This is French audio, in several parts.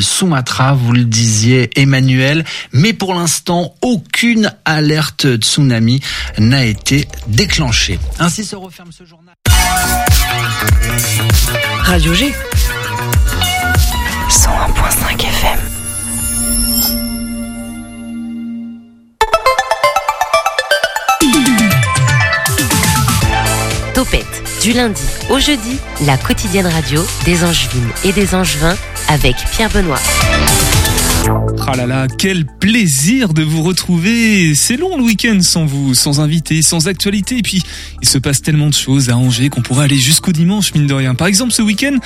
de Sumatra, vous le disiez Emmanuel, mais pour l'instant aucune alerte tsunami n'a été déclenchée. Ainsi se referme ce journal. Radio G 101.5 FM Topette, du lundi au jeudi, la quotidienne radio des Angevines et des Angevins avec Pierre Benoît. Ah là là, quel plaisir de vous retrouver. C'est long le week-end sans vous, sans invité, sans actualité. Et puis, il se passe tellement de choses à Angers qu'on pourrait aller jusqu'au dimanche, mine de rien. Par exemple, ce week-end,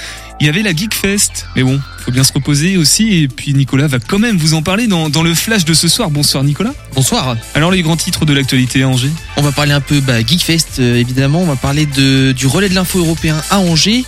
il y avait la Geek Fest. Mais bon, faut bien se reposer aussi. Et puis, Nicolas va quand même vous en parler dans, dans le flash de ce soir. Bonsoir, Nicolas. Bonsoir. Alors, les grands titres de l'actualité à Angers On va parler un peu bah, Geekfest, euh, évidemment. On va parler de, du relais de l'info européen à Angers.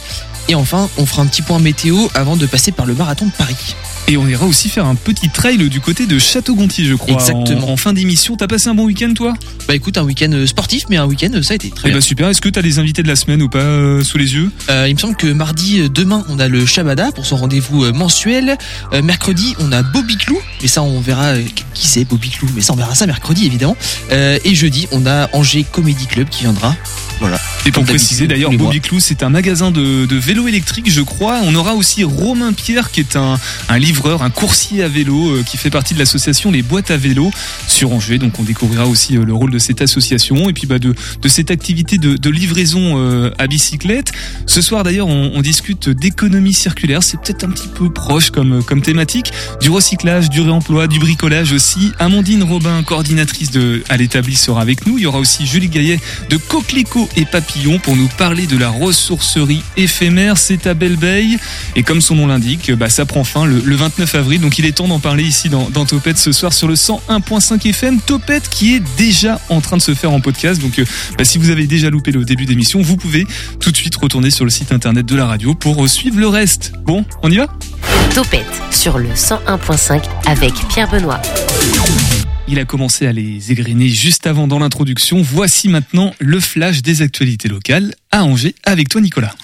Et enfin, on fera un petit point météo avant de passer par le marathon de Paris. Et on ira aussi faire un petit trail du côté de Château-Gontier, je crois. Exactement. En, en fin d'émission, t'as passé un bon week-end, toi? Bah écoute, un week-end euh, sportif, mais un week-end, ça a été très Eh bien. bah super. Est-ce que t'as des invités de la semaine ou pas euh, sous les yeux? Euh, il me semble que mardi, demain, on a le Shabada pour son rendez-vous mensuel. Euh, mercredi, on a Bobby Clou. Mais ça, on verra qui c'est Bobby Clou. Mais ça, on verra ça mercredi, évidemment. Et jeudi, on a Angers Comedy Club qui viendra. Voilà. Et pour préciser d'ailleurs, les Bobby Clou, c'est un magasin de, de vélo électrique, je crois. On aura aussi Romain Pierre, qui est un, un livreur, un coursier à vélo, euh, qui fait partie de l'association Les Boîtes à vélo sur Angers. Donc on découvrira aussi euh, le rôle de cette association et puis bah, de, de cette activité de, de livraison euh, à bicyclette. Ce soir d'ailleurs, on, on discute d'économie circulaire. C'est peut-être un petit peu proche comme, comme thématique. Du recyclage, du réemploi, du bricolage aussi. Amandine Robin, coordinatrice de, à l'établi, sera avec nous. Il y aura aussi Julie Gaillet de Coquelicot et Papillon pour nous parler de la ressourcerie éphémère. C'est à Belleveille. Et comme son nom l'indique, bah, ça prend fin le, le 29 avril. Donc il est temps d'en parler ici dans, dans Topette ce soir sur le 101.5 FM. Topette qui est déjà en train de se faire en podcast. Donc euh, bah, si vous avez déjà loupé le début d'émission, vous pouvez tout de suite retourner sur le site internet de la radio pour euh, suivre le reste. Bon, on y va? Topette sur le 101.5 avec Pierre Benoît. Il a commencé à les égrener juste avant dans l'introduction. Voici maintenant le flash des actualités locales à Angers avec toi Nicolas.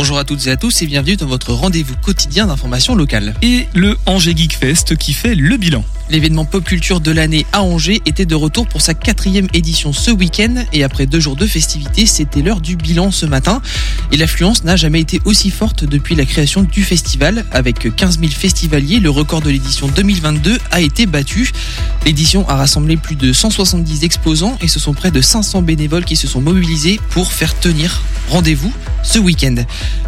Bonjour à toutes et à tous et bienvenue dans votre rendez-vous quotidien d'information locale. Et le Angers Geek Fest qui fait le bilan. L'événement pop culture de l'année à Angers était de retour pour sa quatrième édition ce week-end et après deux jours de festivités, c'était l'heure du bilan ce matin. Et l'affluence n'a jamais été aussi forte depuis la création du festival. Avec 15 000 festivaliers, le record de l'édition 2022 a été battu. L'édition a rassemblé plus de 170 exposants et ce sont près de 500 bénévoles qui se sont mobilisés pour faire tenir rendez-vous ce week-end.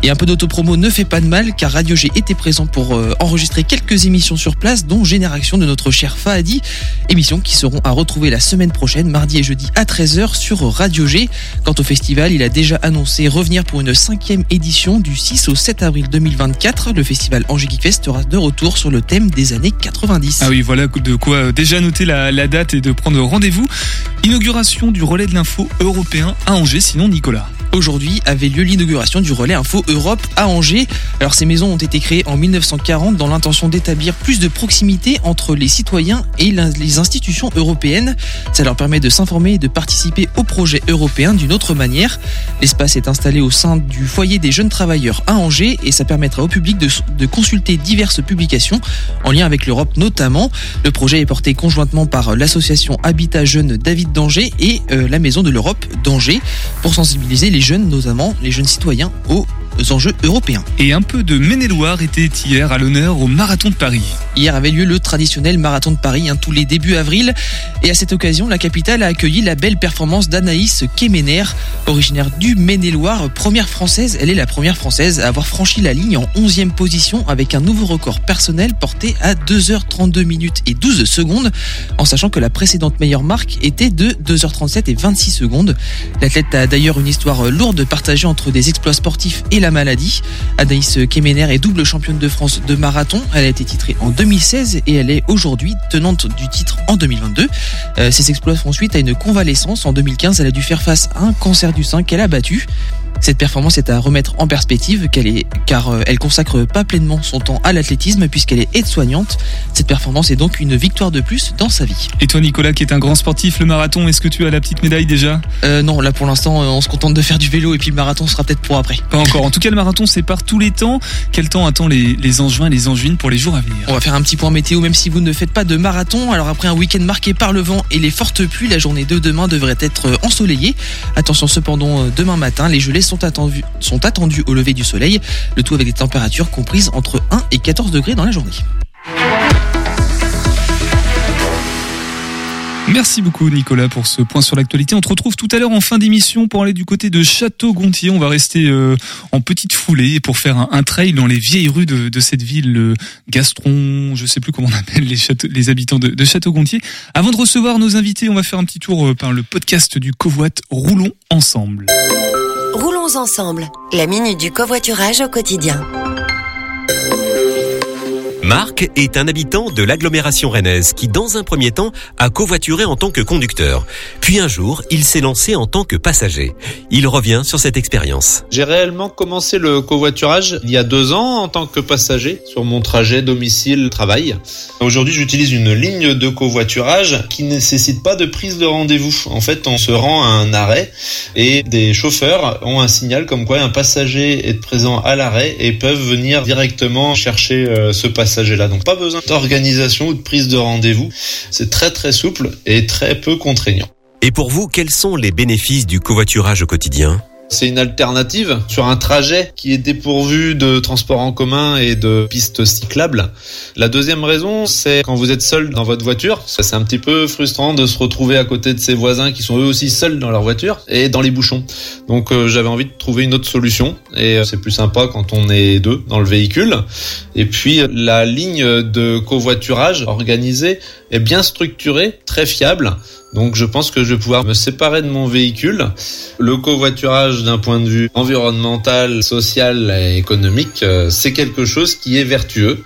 Et un peu d'autopromo ne fait pas de mal car Radio G était présent pour euh, enregistrer quelques émissions sur place dont Génération de notre cher Fahadi. Émissions qui seront à retrouver la semaine prochaine, mardi et jeudi à 13h sur Radio G. Quant au festival, il a déjà annoncé revenir pour une cinquième édition du 6 au 7 avril 2024. Le festival Angers Geek Fest sera de retour sur le thème des années 90. Ah oui, voilà de quoi euh, déjà noter la, la date et de prendre rendez-vous. Inauguration du relais de l'info européen à Angers, sinon Nicolas. Aujourd'hui avait lieu l'inauguration du relais Info Europe à Angers. Alors ces maisons ont été créées en 1940 dans l'intention d'établir plus de proximité entre les citoyens et les institutions européennes. Ça leur permet de s'informer et de participer au projet européen d'une autre manière. L'espace est installé au sein du foyer des jeunes travailleurs à Angers et ça permettra au public de, de consulter diverses publications en lien avec l'Europe notamment. Le projet est porté conjointement par l'association Habitat Jeune David d'Angers et euh, la Maison de l'Europe d'Angers pour sensibiliser les jeunes, notamment les jeunes citoyens, aux enjeux européens. Et un peu de Maine-et-Loire était hier à l'honneur au Marathon de Paris. Hier avait lieu le traditionnel marathon de Paris, hein, tous les débuts avril. Et à cette occasion, la capitale a accueilli la belle performance d'Anaïs Kemener, originaire du Maine-et-Loire, première française. Elle est la première française à avoir franchi la ligne en 11e position avec un nouveau record personnel porté à 2h32 minutes et 12 secondes, en sachant que la précédente meilleure marque était de 2h37 et 26 secondes. L'athlète a d'ailleurs une histoire lourde partagée entre des exploits sportifs et la maladie. Anaïs Kemener est double championne de France de marathon. Elle a été titrée en 2016 et elle est aujourd'hui tenante du titre en 2022. Euh, ses exploits font suite à une convalescence. En 2015, elle a dû faire face à un cancer du sein qu'elle a battu. Cette performance est à remettre en perspective qu'elle est, car euh, elle consacre pas pleinement son temps à l'athlétisme puisqu'elle est aide-soignante. Cette performance est donc une victoire de plus dans sa vie. Et toi Nicolas qui est un grand sportif, le marathon, est-ce que tu as la petite médaille déjà? Euh, non, là pour l'instant, euh, on se contente de faire du vélo et puis le marathon sera peut-être pour après. Pas encore. En tout cas, le marathon, c'est par tous les temps. Quel temps attend les, les Angevins et les Angevines pour les jours à venir? On va faire un petit point météo, même si vous ne faites pas de marathon. Alors après un week-end marqué par le vent et les fortes pluies, la journée de demain devrait être ensoleillée. Attention cependant, demain matin, les gelées sont sont attendues au lever du soleil. Le tout avec des températures comprises entre 1 et 14 degrés dans la journée. Merci beaucoup Nicolas pour ce point sur l'actualité. On te retrouve tout à l'heure en fin d'émission pour aller du côté de Château-Gontier. On va rester euh, en petite foulée pour faire un, trail dans les vieilles rues de, cette ville, le Gastron, je sais plus comment on appelle les, habitants de, de Château-Gontier. Avant de recevoir nos invités, on va faire un petit tour euh, par le podcast du Covoit. Roulons ensemble. Roulons ensemble. La minute du covoiturage au quotidien. Marc est un habitant de l'agglomération rennaise qui, dans un premier temps, a covoituré en tant que conducteur. Puis un jour, il s'est lancé en tant que passager. Il revient sur cette expérience. J'ai réellement commencé le covoiturage il y a deux ans en tant que passager sur mon trajet domicile-travail. Aujourd'hui, j'utilise une ligne de covoiturage qui ne nécessite pas de prise de rendez-vous. En fait, on se rend à un arrêt et des chauffeurs ont un signal comme quoi un passager est présent à l'arrêt et peuvent venir directement chercher euh, ce passager Donc pas besoin d'organisation ou de prise de rendez-vous. C'est très très souple et très peu contraignant. Et pour vous, quels sont les bénéfices du covoiturage au quotidien? C'est une alternative sur un trajet qui est dépourvu de transports en commun et de pistes cyclables. La deuxième raison, c'est quand vous êtes seul dans votre voiture, c'est un petit peu frustrant de se retrouver à côté de ses voisins qui sont eux aussi seuls dans leur voiture et dans les bouchons. Donc euh, j'avais envie de trouver une autre solution et euh, c'est plus sympa quand on est deux dans le véhicule. Et puis la ligne de covoiturage organisée est bien structurée, très fiable. Donc je pense que je vais pouvoir me séparer de mon véhicule. Le covoiturage d'un point de vue environnemental, social et économique, euh, c'est quelque chose qui est vertueux.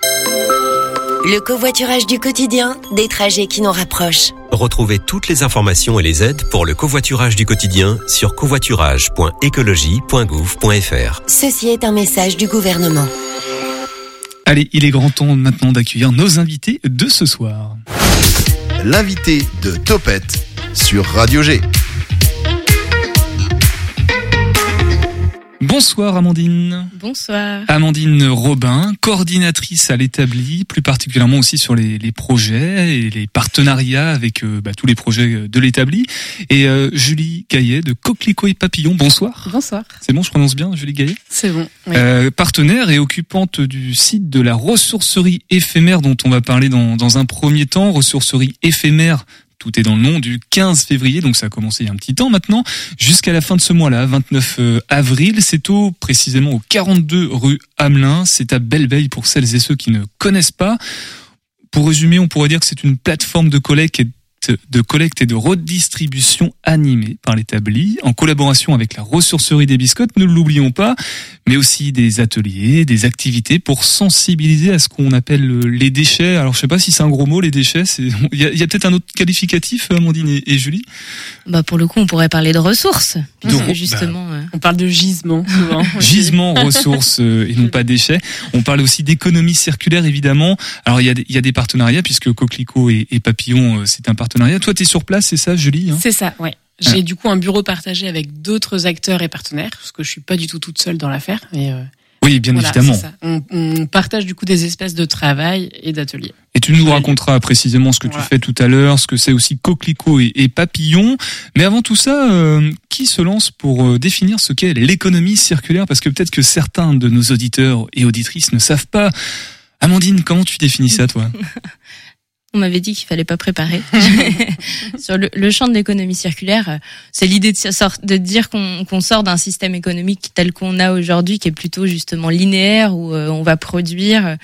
Le covoiturage du quotidien, des trajets qui nous rapprochent. Retrouvez toutes les informations et les aides pour le covoiturage du quotidien sur covoiturage.écologie.gouv.fr. Ceci est un message du gouvernement. Allez, il est grand temps maintenant d'accueillir nos invités de ce soir. L'invité de Topette sur Radio G. Bonsoir Amandine. Bonsoir. Amandine Robin, coordinatrice à l'établi, plus particulièrement aussi sur les, les, projets et les partenariats avec euh, bah, tous les projets de l'établi. Et euh, Julie Gaillet de Coquelicot et Papillon, bonsoir. Bonsoir. C'est bon, je prononce bien Julie Gaillet? C'est bon. Oui. Euh, partenaire et occupante du site de la ressourcerie éphémère dont on va parler dans, dans un premier temps, ressourcerie éphémère tout est dans le nom du 15 février, donc ça a commencé il y a un petit temps maintenant, jusqu'à la fin de ce mois-là, 29 avril. C'est au précisément au 42 rue Hamelin. C'est à Belleveille pour celles et ceux qui ne connaissent pas. Pour résumer, on pourrait dire que c'est une plateforme de collecte de collecte et de redistribution animée par l'établi en collaboration avec la ressourcerie des biscottes, ne l'oublions pas, mais aussi des ateliers, des activités pour sensibiliser à ce qu'on appelle les déchets. Alors je sais pas si c'est un gros mot les déchets, il y a, a peut-être un autre qualificatif Amandine et, et, Julie? Bah pour le coup, on pourrait parler de ressources. Donc, justement bah, on parle de gisement souvent. gisement, ressources et non pas déchets. On parle aussi d'économie circulaire évidemment. Alors il y a des, il y a des partenariats puisque Coquelicot et, et Papillon c'est un partenariat Toi, tu es sur place, c'est ça, Julie hein C'est ça, ouais. J'ai ah. du coup un bureau partagé avec d'autres acteurs et partenaires, parce que je suis pas du tout toute seule dans l'affaire. Euh, oui, bien voilà, évidemment. On, on, partage du coup des espaces de travail et d'ateliers. Et tu nous raconteras précisément ce que voilà. tu fais tout à l'heure, ce que c'est aussi coquelicot et, et, papillon. Mais avant tout ça, euh, qui se lance pour euh, définir ce qu'est l'économie circulaire? Parce que peut-être que certains de nos auditeurs et auditrices ne savent pas. Amandine, comment tu définis ça, toi? on m'avait dit qu'il fallait pas préparer. Sur le, le, champ de l'économie circulaire, c'est l'idée de, de, dire qu'on qu sort d'un système économique tel qu'on a aujourd'hui, qui est plutôt justement linéaire, où euh, on va produire,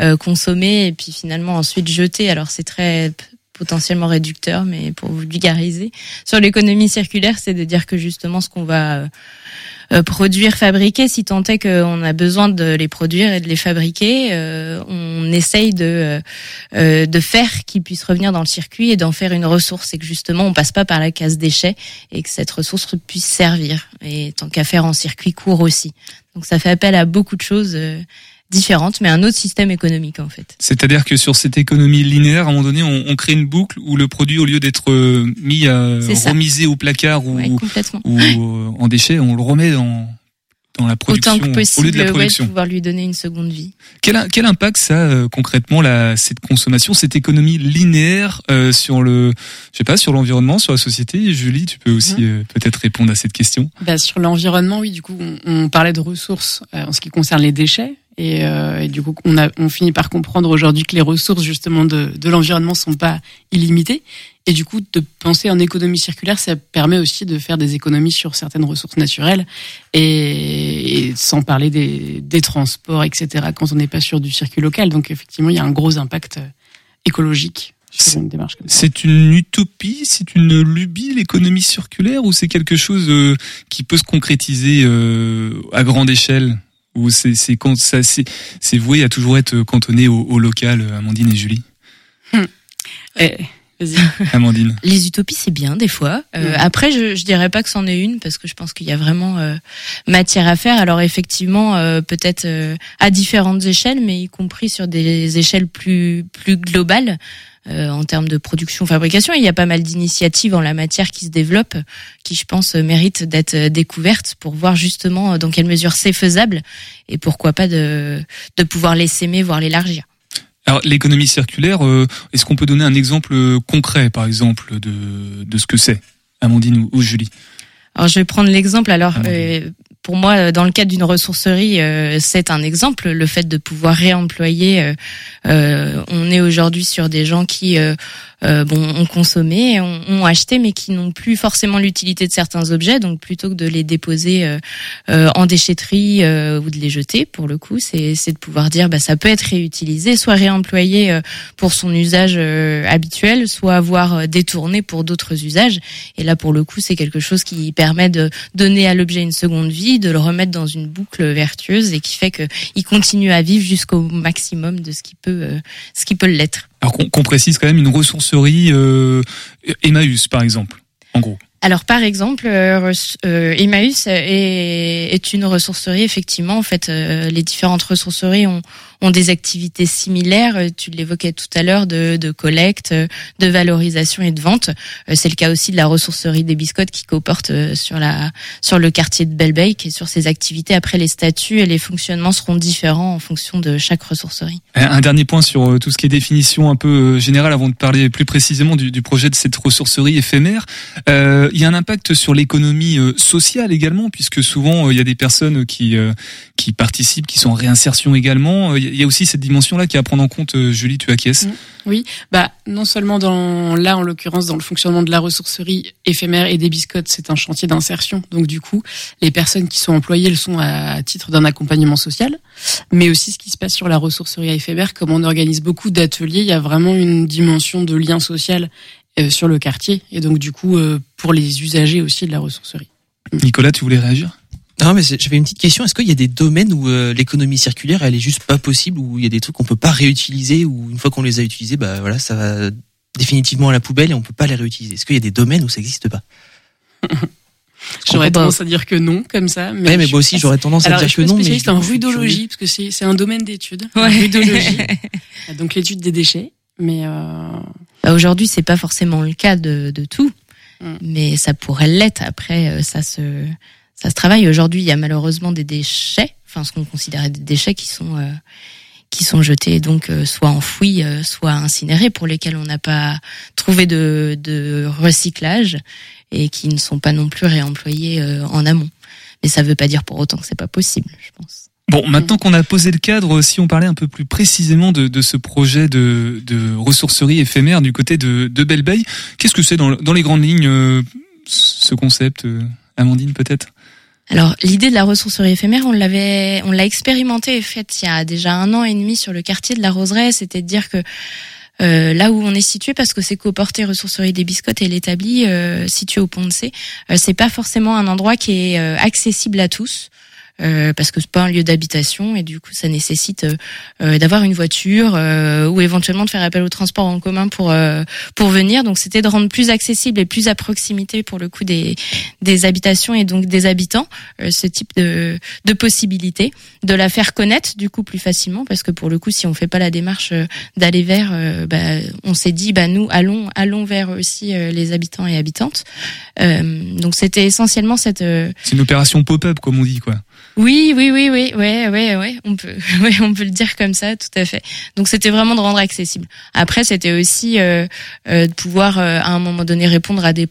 euh, consommer et puis finalement ensuite jeter. Alors c'est très potentiellement réducteur, mais pour vulgariser. Sur l'économie circulaire, c'est de dire que justement ce qu'on va euh, euh, produire, fabriquer, si tant est qu'on a besoin de les produire et de les fabriquer, euh, on essaye de euh, de faire qu'ils puissent revenir dans le circuit et d'en faire une ressource et que justement on passe pas par la case déchets et que cette ressource puisse servir et tant qu'à faire en circuit court aussi. Donc ça fait appel à beaucoup de choses différentes, mais un autre système économique en fait. C'est-à-dire que sur cette économie linéaire, à un moment donné, on, on crée une boucle où le produit, au lieu d'être euh, mis à ça. remiser au placard ou, Ouais, euh, en déchets, on le remet dans dans la production Autant que au lieu possible, de la ouais, de production. pouvoir lui donner une seconde vie. Quel, quel impact ça euh, concrètement la cette consommation, cette économie linéaire euh, sur le, je sais pas, sur l'environnement, sur la société? Julie, tu peux aussi Mhm. euh, peut-être répondre à cette question. Bah, sur l'environnement, oui, du coup, on, on parlait de ressources euh, en ce qui concerne les déchets. Et, euh, et du coup, on, a, on finit par comprendre aujourd'hui que les ressources justement de, de l'environnement sont pas illimitées. Et du coup, de penser en économie circulaire, ça permet aussi de faire des économies sur certaines ressources naturelles, et, et sans parler des, des transports, etc. Quand on n'est pas sur du circuit local, donc effectivement, il y a un gros impact euh, écologique sur une démarche comme ça. C'est une utopie, c'est une lubie l'économie circulaire ou c'est quelque chose euh, qui peut se concrétiser euh, à grande échelle? Ou c'est c'est quand ça c'est c'est voué à toujours être cantonné au, au local euh, Amandine et Julie. Eh, vas-y. Amandine. Les utopies, c'est bien des fois. Euh, Ouais. Après, je, je dirais pas que c'en est une parce que je pense qu'il y a vraiment euh, matière à faire. Alors effectivement, euh, peut-être euh, à différentes échelles, mais y compris sur des échelles plus plus globales. Euh, en termes de production, fabrication, il y a pas mal d'initiatives en la matière qui se développent, qui je pense méritent d'être découvertes pour voir justement dans quelle mesure c'est faisable et pourquoi pas de de pouvoir les s'aimer, voire l'élargir. Alors l'économie circulaire, euh, est-ce qu'on peut donner un exemple concret par exemple de de ce que c'est Amandine ou, ou Julie? Alors je vais prendre l'exemple. Alors euh, pour moi, euh, dans le cadre d'une ressourcerie, euh, c'est un exemple. Le fait de pouvoir réemployer. euh, on est aujourd'hui sur des gens qui euh, bon ont consommé, ont, acheté, mais qui n'ont plus forcément l'utilité de certains objets. Donc plutôt que de les déposer euh, euh, en déchetterie euh, ou de les jeter, pour le coup, c'est de pouvoir dire bah ça peut être réutilisé, soit réemployé euh, pour son usage habituel, soit avoir détourné pour d'autres usages. Et là, pour le coup, c'est quelque chose qui permet de donner à l'objet une seconde vie, de le remettre dans une boucle vertueuse et qui fait que il continue à vivre jusqu'au maximum de ce qui peut, ce qui peut l'être. Alors qu'on précise quand même une ressourcerie euh, Emmaüs par exemple. En gros. Alors par exemple, euh, euh, Emmaüs est, est une ressourcerie effectivement. En fait, euh, les différentes ressourceries ont, ont des activités similaires. Euh, Tu l'évoquais tout à l'heure de, de collecte, euh, de valorisation et de vente. Euh, C'est le cas aussi de la ressourcerie des biscottes qui comporte euh, sur la sur le quartier de Belbeek et sur ses activités. Après, les statuts et les fonctionnements seront différents en fonction de chaque ressourcerie. Un dernier point sur tout ce qui est définition un peu générale avant de parler plus précisément du, du projet de cette ressourcerie éphémère. Euh, il y a un impact sur l'économie sociale également, puisque souvent il y a des personnes qui qui participent, qui sont en réinsertion également. Il y a aussi cette dimension-là qui est à prendre en compte. euh, Julie, tu acquiesces? Bah, non seulement dans là, en l'occurrence, dans le fonctionnement de la ressourcerie éphémère et des biscottes, c'est un chantier d'insertion. Donc, du coup, les personnes qui sont employées le sont à titre d'un accompagnement social, mais aussi ce qui se passe sur la ressourcerie éphémère, comme on organise beaucoup d'ateliers, il y a vraiment une dimension de lien social euh, sur le quartier, et donc du coup, euh, pour les usagers aussi de la ressourcerie. Nicolas, tu voulais réagir? Non, mais j'avais une petite question. Est-ce qu'il y a des domaines où euh, l'économie circulaire, elle est juste pas possible, où il y a des trucs qu'on peut pas réutiliser, ou une fois qu'on les a utilisés, bah voilà, ça va définitivement à la poubelle et on peut pas les réutiliser? Est-ce qu'il y a des domaines où ça n'existe pas? J'aurais tendance à dire que non, comme ça. Mais, Ouais, mais moi aussi, j'aurais tendance à Alors, dire je suis que non, mais spécialiste du en rudologie, parce que c'est c'est un domaine d'étude. Ouais. Rudologie. donc l'étude des déchets. Mais euh, Bah, Aujourd'hui, c'est pas forcément le cas de, de tout, Mm. mais ça pourrait l'être. Après, euh, ça se ça se travaille. Aujourd'hui, il y a malheureusement des déchets, enfin ce qu'on considérait des déchets qui sont euh, qui sont jetés, donc euh, soit enfouis, euh, soit incinérés, pour lesquels on n'a pas trouvé de, de recyclage et qui ne sont pas non plus réemployés euh, en amont. Mais ça veut pas dire pour autant que c'est pas possible, je pense. Bon, maintenant qu'on a posé le cadre, si on parlait un peu plus précisément de, de ce projet de, de ressourcerie éphémère du côté de, de Belle-Beille, qu'est-ce que c'est dans, dans les grandes lignes euh, ce concept, euh, Amandine peut-être? Alors l'idée de la ressourcerie éphémère, on l'avait, on l'a expérimenté et faite il y a déjà un an et demi sur le quartier de la Roseraie. C'était de dire que euh, là où on est situé parce que c'est coporté ressourcerie des biscottes et l'établi euh, situé au Pont de C. Euh, c'est pas forcément un endroit qui est euh, accessible à tous. Euh, parce que c'est pas un lieu d'habitation et du coup ça nécessite euh, euh, d'avoir une voiture euh, ou éventuellement de faire appel au transport en commun pour pour venir. Donc c'était de rendre plus accessible et plus à proximité pour le coup des des habitations et donc des habitants ce type de de possibilités de la faire connaître du coup plus facilement. Parce que pour le coup si on fait pas la démarche d'aller vers bah, on s'est dit bah nous allons allons vers aussi les habitants et habitantes. Donc c'était essentiellement cette C'est une opération pop-up, comme on dit, quoi. Oui, oui, oui, oui, ouais, ouais, ouais, on peut, ouais, on peut le dire comme ça, tout à fait. Donc c'était vraiment de rendre accessible. Après, c'était aussi euh, euh, de pouvoir euh, à un moment donné répondre à des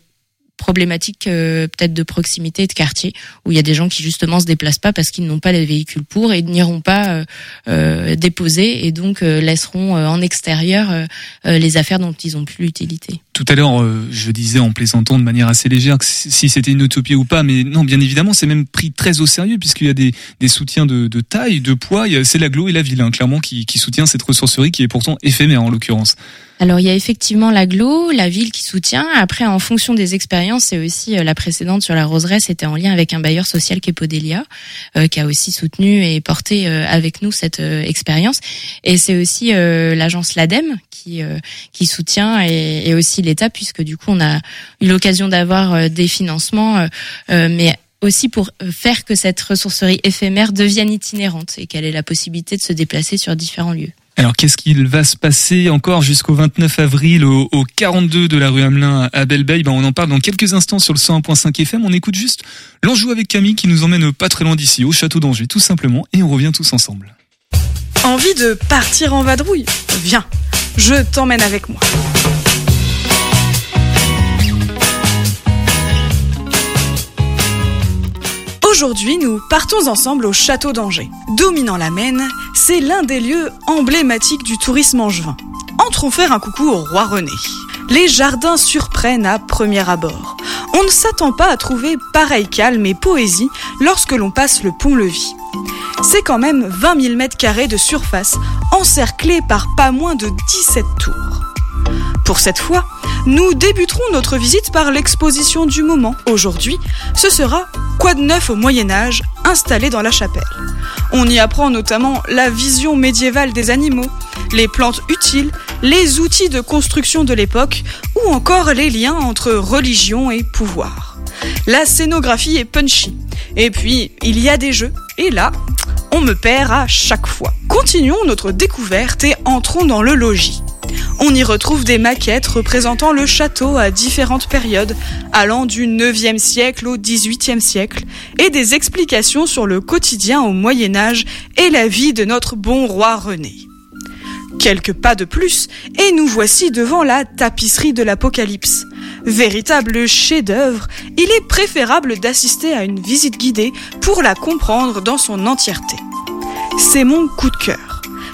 problématiques euh, peut-être de proximité, de quartier, où il y a des gens qui justement se déplacent pas parce qu'ils n'ont pas les véhicules pour et n'iront pas euh, euh, déposer et donc euh, laisseront euh, en extérieur les affaires dont ils ont plus l'utilité. Tout à l'heure, je disais en plaisantant de manière assez légère que si c'était une utopie ou pas, mais non, bien évidemment, c'est même pris très au sérieux puisqu'il y a des, des soutiens de, de taille, de poids. C'est l'aglo et la ville, hein, clairement, qui, qui soutient cette ressourcerie qui est pourtant éphémère en l'occurrence. Alors il y a effectivement l'aglo, la ville qui soutient. Après, en fonction des expériences, c'est aussi euh, la précédente sur la roseraie, c'était en lien avec un bailleur social qui est Podelia, euh, qui a aussi soutenu et porté euh, avec nous cette expérience. Et c'est aussi l'agence l'ADEME qui soutient et, et aussi l'État, puisque du coup on a eu l'occasion d'avoir des financements, mais aussi pour faire que cette ressourcerie éphémère devienne itinérante et qu'elle ait la possibilité de se déplacer sur différents lieux. Alors qu'est-ce qu'il va se passer encore jusqu'au 29 avril au, au 42 de la rue Hamelin à Belleveille ben, On en parle dans quelques instants sur le 101.5 FM. On écoute juste l'enjou avec Camille qui nous emmène pas très loin d'ici, au château d'Angers tout simplement, et on revient tous ensemble. Envie de partir en vadrouille? Viens, je t'emmène avec moi. Aujourd'hui, nous partons ensemble au château d'Angers. Dominant la Maine, c'est l'un des lieux emblématiques du tourisme angevin. Entrons faire un coucou au roi René. Les jardins surprennent à premier abord. On ne s'attend pas à trouver pareil calme et poésie lorsque l'on passe le pont-levis. C'est quand même 20 000 mètres carrés de surface, encerclés par pas moins de 17 tours. Pour cette fois, nous débuterons notre visite par l'exposition du moment. Aujourd'hui, ce sera Quoi de neuf au Moyen Âge, installé dans la chapelle. On y apprend notamment la vision médiévale des animaux, les plantes utiles, les outils de construction de l'époque, ou encore les liens entre religion et pouvoir. La scénographie est punchy. Et puis, il y a des jeux, et là, on me perd à chaque fois. Continuons notre découverte et entrons dans le logis. On y retrouve des maquettes représentant le château à différentes périodes, allant du 9e siècle au 18e siècle, et des explications sur le quotidien au Moyen Âge et la vie de notre bon roi René. Quelques pas de plus, et nous voici devant la tapisserie de l'Apocalypse. Véritable chef-d'œuvre, il est préférable d'assister à une visite guidée pour la comprendre dans son entièreté. C'est mon coup de cœur.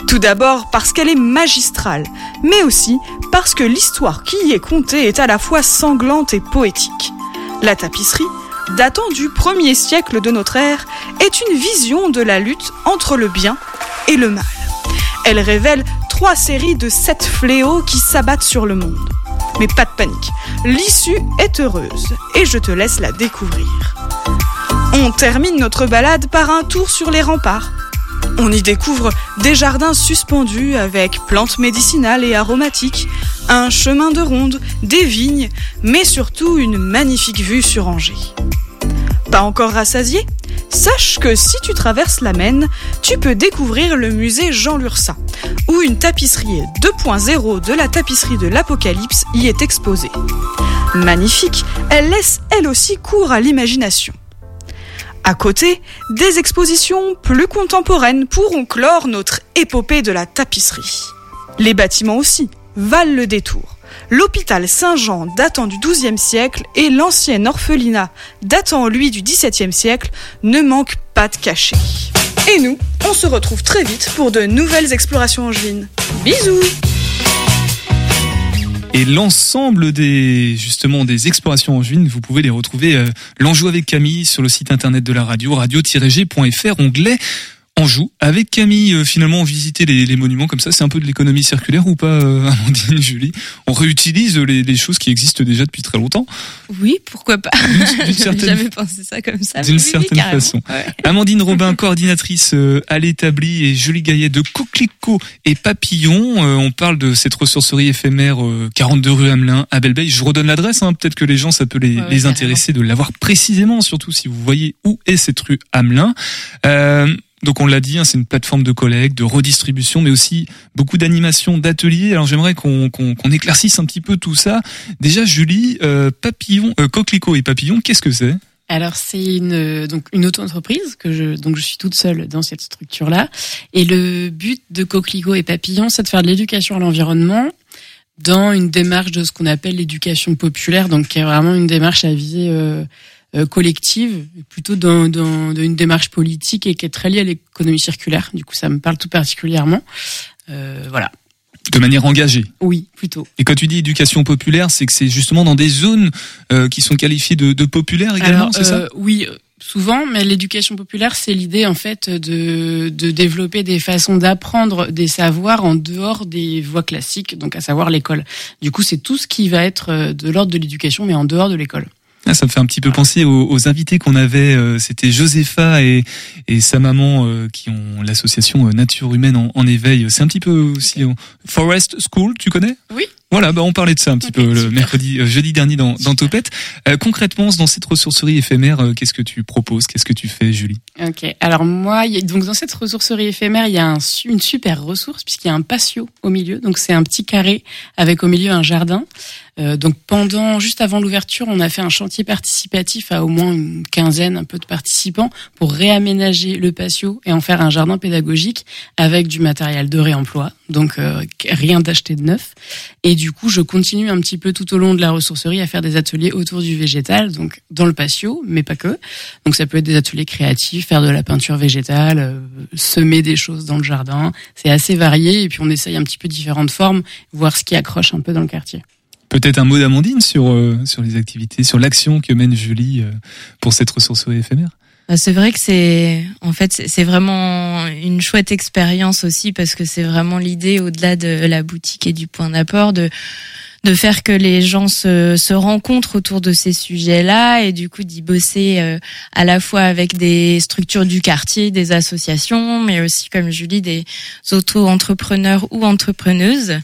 Tout d'abord parce qu'elle est magistrale, mais aussi parce que l'histoire qui y est contée est à la fois sanglante et poétique. La tapisserie, datant du 1er siècle de notre ère, est une vision de la lutte entre le bien et le mal. Elle révèle trois séries de sept fléaux qui s'abattent sur le monde. Mais pas de panique, l'issue est heureuse et je te laisse la découvrir. On termine notre balade par un tour sur les remparts. On y découvre des jardins suspendus avec plantes médicinales et aromatiques, un chemin de ronde, des vignes, mais surtout une magnifique vue sur Angers. Pas encore rassasié? Sache que si tu traverses la Maine, tu peux découvrir le musée Jean Lursin, où une tapisserie 2.0 de la tapisserie de l'Apocalypse y est exposée. Magnifique, elle laisse elle aussi cours à l'imagination. À côté, des expositions plus contemporaines pourront clore notre épopée de la tapisserie. Les bâtiments aussi valent le détour. L'hôpital Saint-Jean datant du XIIe siècle et l'ancien orphelinat datant lui du XVIIe siècle ne manquent pas de cachet. Et nous, on se retrouve très vite pour de nouvelles explorations angevines. Bisous Et l'ensemble des justement des explorations angevines, vous pouvez les retrouver euh, l'enjou avec Camille sur le site internet de la radio radio-g.fr onglet on joue avec Camille. euh, finalement, on visitait les, les monuments comme ça. C'est un peu de l'économie circulaire ou pas, euh, Amandine, Julie? On réutilise les, les choses qui existent déjà depuis très longtemps. Oui, pourquoi pas? D'une- certaine- jamais pensé ça comme ça. D'une oui, certaine façon. Ouais. Amandine Robin, coordinatrice euh, à l'établi, et Julie Gaillet de Coquelicot et Papillon. On parle de cette ressourcerie éphémère euh, 42 rue Hamelin à Belleveille. Je redonne l'adresse, hein, peut-être que les gens, ça peut les, Ouais, intéresser de l'avoir précisément, surtout si vous voyez où est cette rue Hamelin. Euh, donc on l'a dit, hein, c'est une plateforme de collecte, de redistribution, mais aussi beaucoup d'animation, d'ateliers. Alors j'aimerais qu'on qu'on qu'on éclaircisse un petit peu tout ça. Déjà, Julie, euh, Papillon, euh, Coquelicot et Papillon, qu'est-ce que c'est? Alors c'est une donc une auto-entreprise que je donc je suis toute seule dans cette structure là et le but de Coquelicot et Papillon c'est de faire de l'éducation à l'environnement dans une démarche de ce qu'on appelle l'éducation populaire donc qui est vraiment une démarche à visée euh, euh, collective plutôt dans, dans, dans une démarche politique et qui est très liée à l'économie circulaire du coup ça me parle tout particulièrement euh, voilà De manière engagée. oui plutôt Et quand tu dis éducation populaire, c'est que c'est justement dans des zones euh, qui sont qualifiées de, de populaires également, c'est ça euh, Oui, euh, souvent, mais l'éducation populaire, c'est l'idée en fait de, de développer des façons d'apprendre des savoirs en dehors des voies classiques, donc à savoir l'école. Du coup, c'est tout ce qui va être euh, de l'ordre de l'éducation, mais en dehors de l'école. Ah, Ça me fait un petit peu penser aux, aux invités qu'on avait. euh, C'était Josepha et, et sa maman euh, qui ont l'association euh, Nature Humaine en, en éveil. C'est un petit peu aussi euh, Forest School, tu connais? Oui. Voilà, bah on parlait de ça un petit peu le mercredi, jeudi dernier dans, dans Topette. Concrètement, dans cette ressourcerie éphémère, qu'est-ce que tu proposes? Qu'est-ce que tu fais, Julie? Ok. Alors moi, il y a- donc dans cette ressourcerie éphémère, il y a un une super ressource puisqu'il y a un patio au milieu. Donc c'est un petit carré avec au milieu un jardin. Donc pendant, juste avant l'ouverture, on a fait un chantier participatif à au moins une quinzaine, un peu de participants pour réaménager le patio et en faire un jardin pédagogique avec du matériel de réemploi. Donc euh, rien d'acheté de neuf. Et du coup, je continue un petit peu tout au long de la ressourcerie à faire des ateliers autour du végétal, donc dans le patio, mais pas que. Donc ça peut être des ateliers créatifs, faire de la peinture végétale, euh, semer des choses dans le jardin. C'est assez varié et puis on essaye un petit peu différentes formes, voir ce qui accroche un peu dans le quartier. Peut-être un mot d'Amandine sur euh, sur les activités, sur l'action que mène Julie euh, pour cette ressourcerie éphémère? Bah, C'est vrai que c'est en fait c'est vraiment une chouette expérience aussi parce que c'est vraiment l'idée au-delà de la boutique et du point d'apport de de faire que les gens se, se rencontrent autour de ces sujets-là et du coup d'y bosser euh, à la fois avec des structures du quartier, des associations, mais aussi comme Julie des auto-entrepreneurs ou entrepreneuses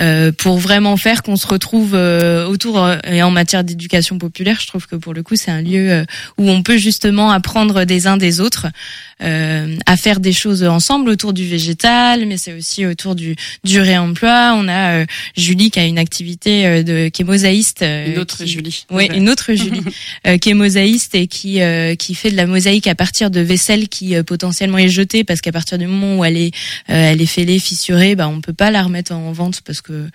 euh, pour vraiment faire qu'on se retrouve euh, autour euh, et en matière d'éducation populaire. Je trouve que pour le coup c'est un lieu euh, où on peut justement apprendre des uns des autres euh, à faire des choses ensemble autour du végétal, mais c'est aussi autour du, du réemploi. On a Julie qui a une activité euh, de qui est mosaïste. euh, Une autre qui- Julie. Oui, une autre Julie euh, qui est mosaïste et qui euh, qui fait de la mosaïque à partir de vaisselle qui euh, potentiellement est jetée parce qu'à partir du moment où elle est euh, elle est fêlée, fissurée, bah on peut pas la remettre en vente parce que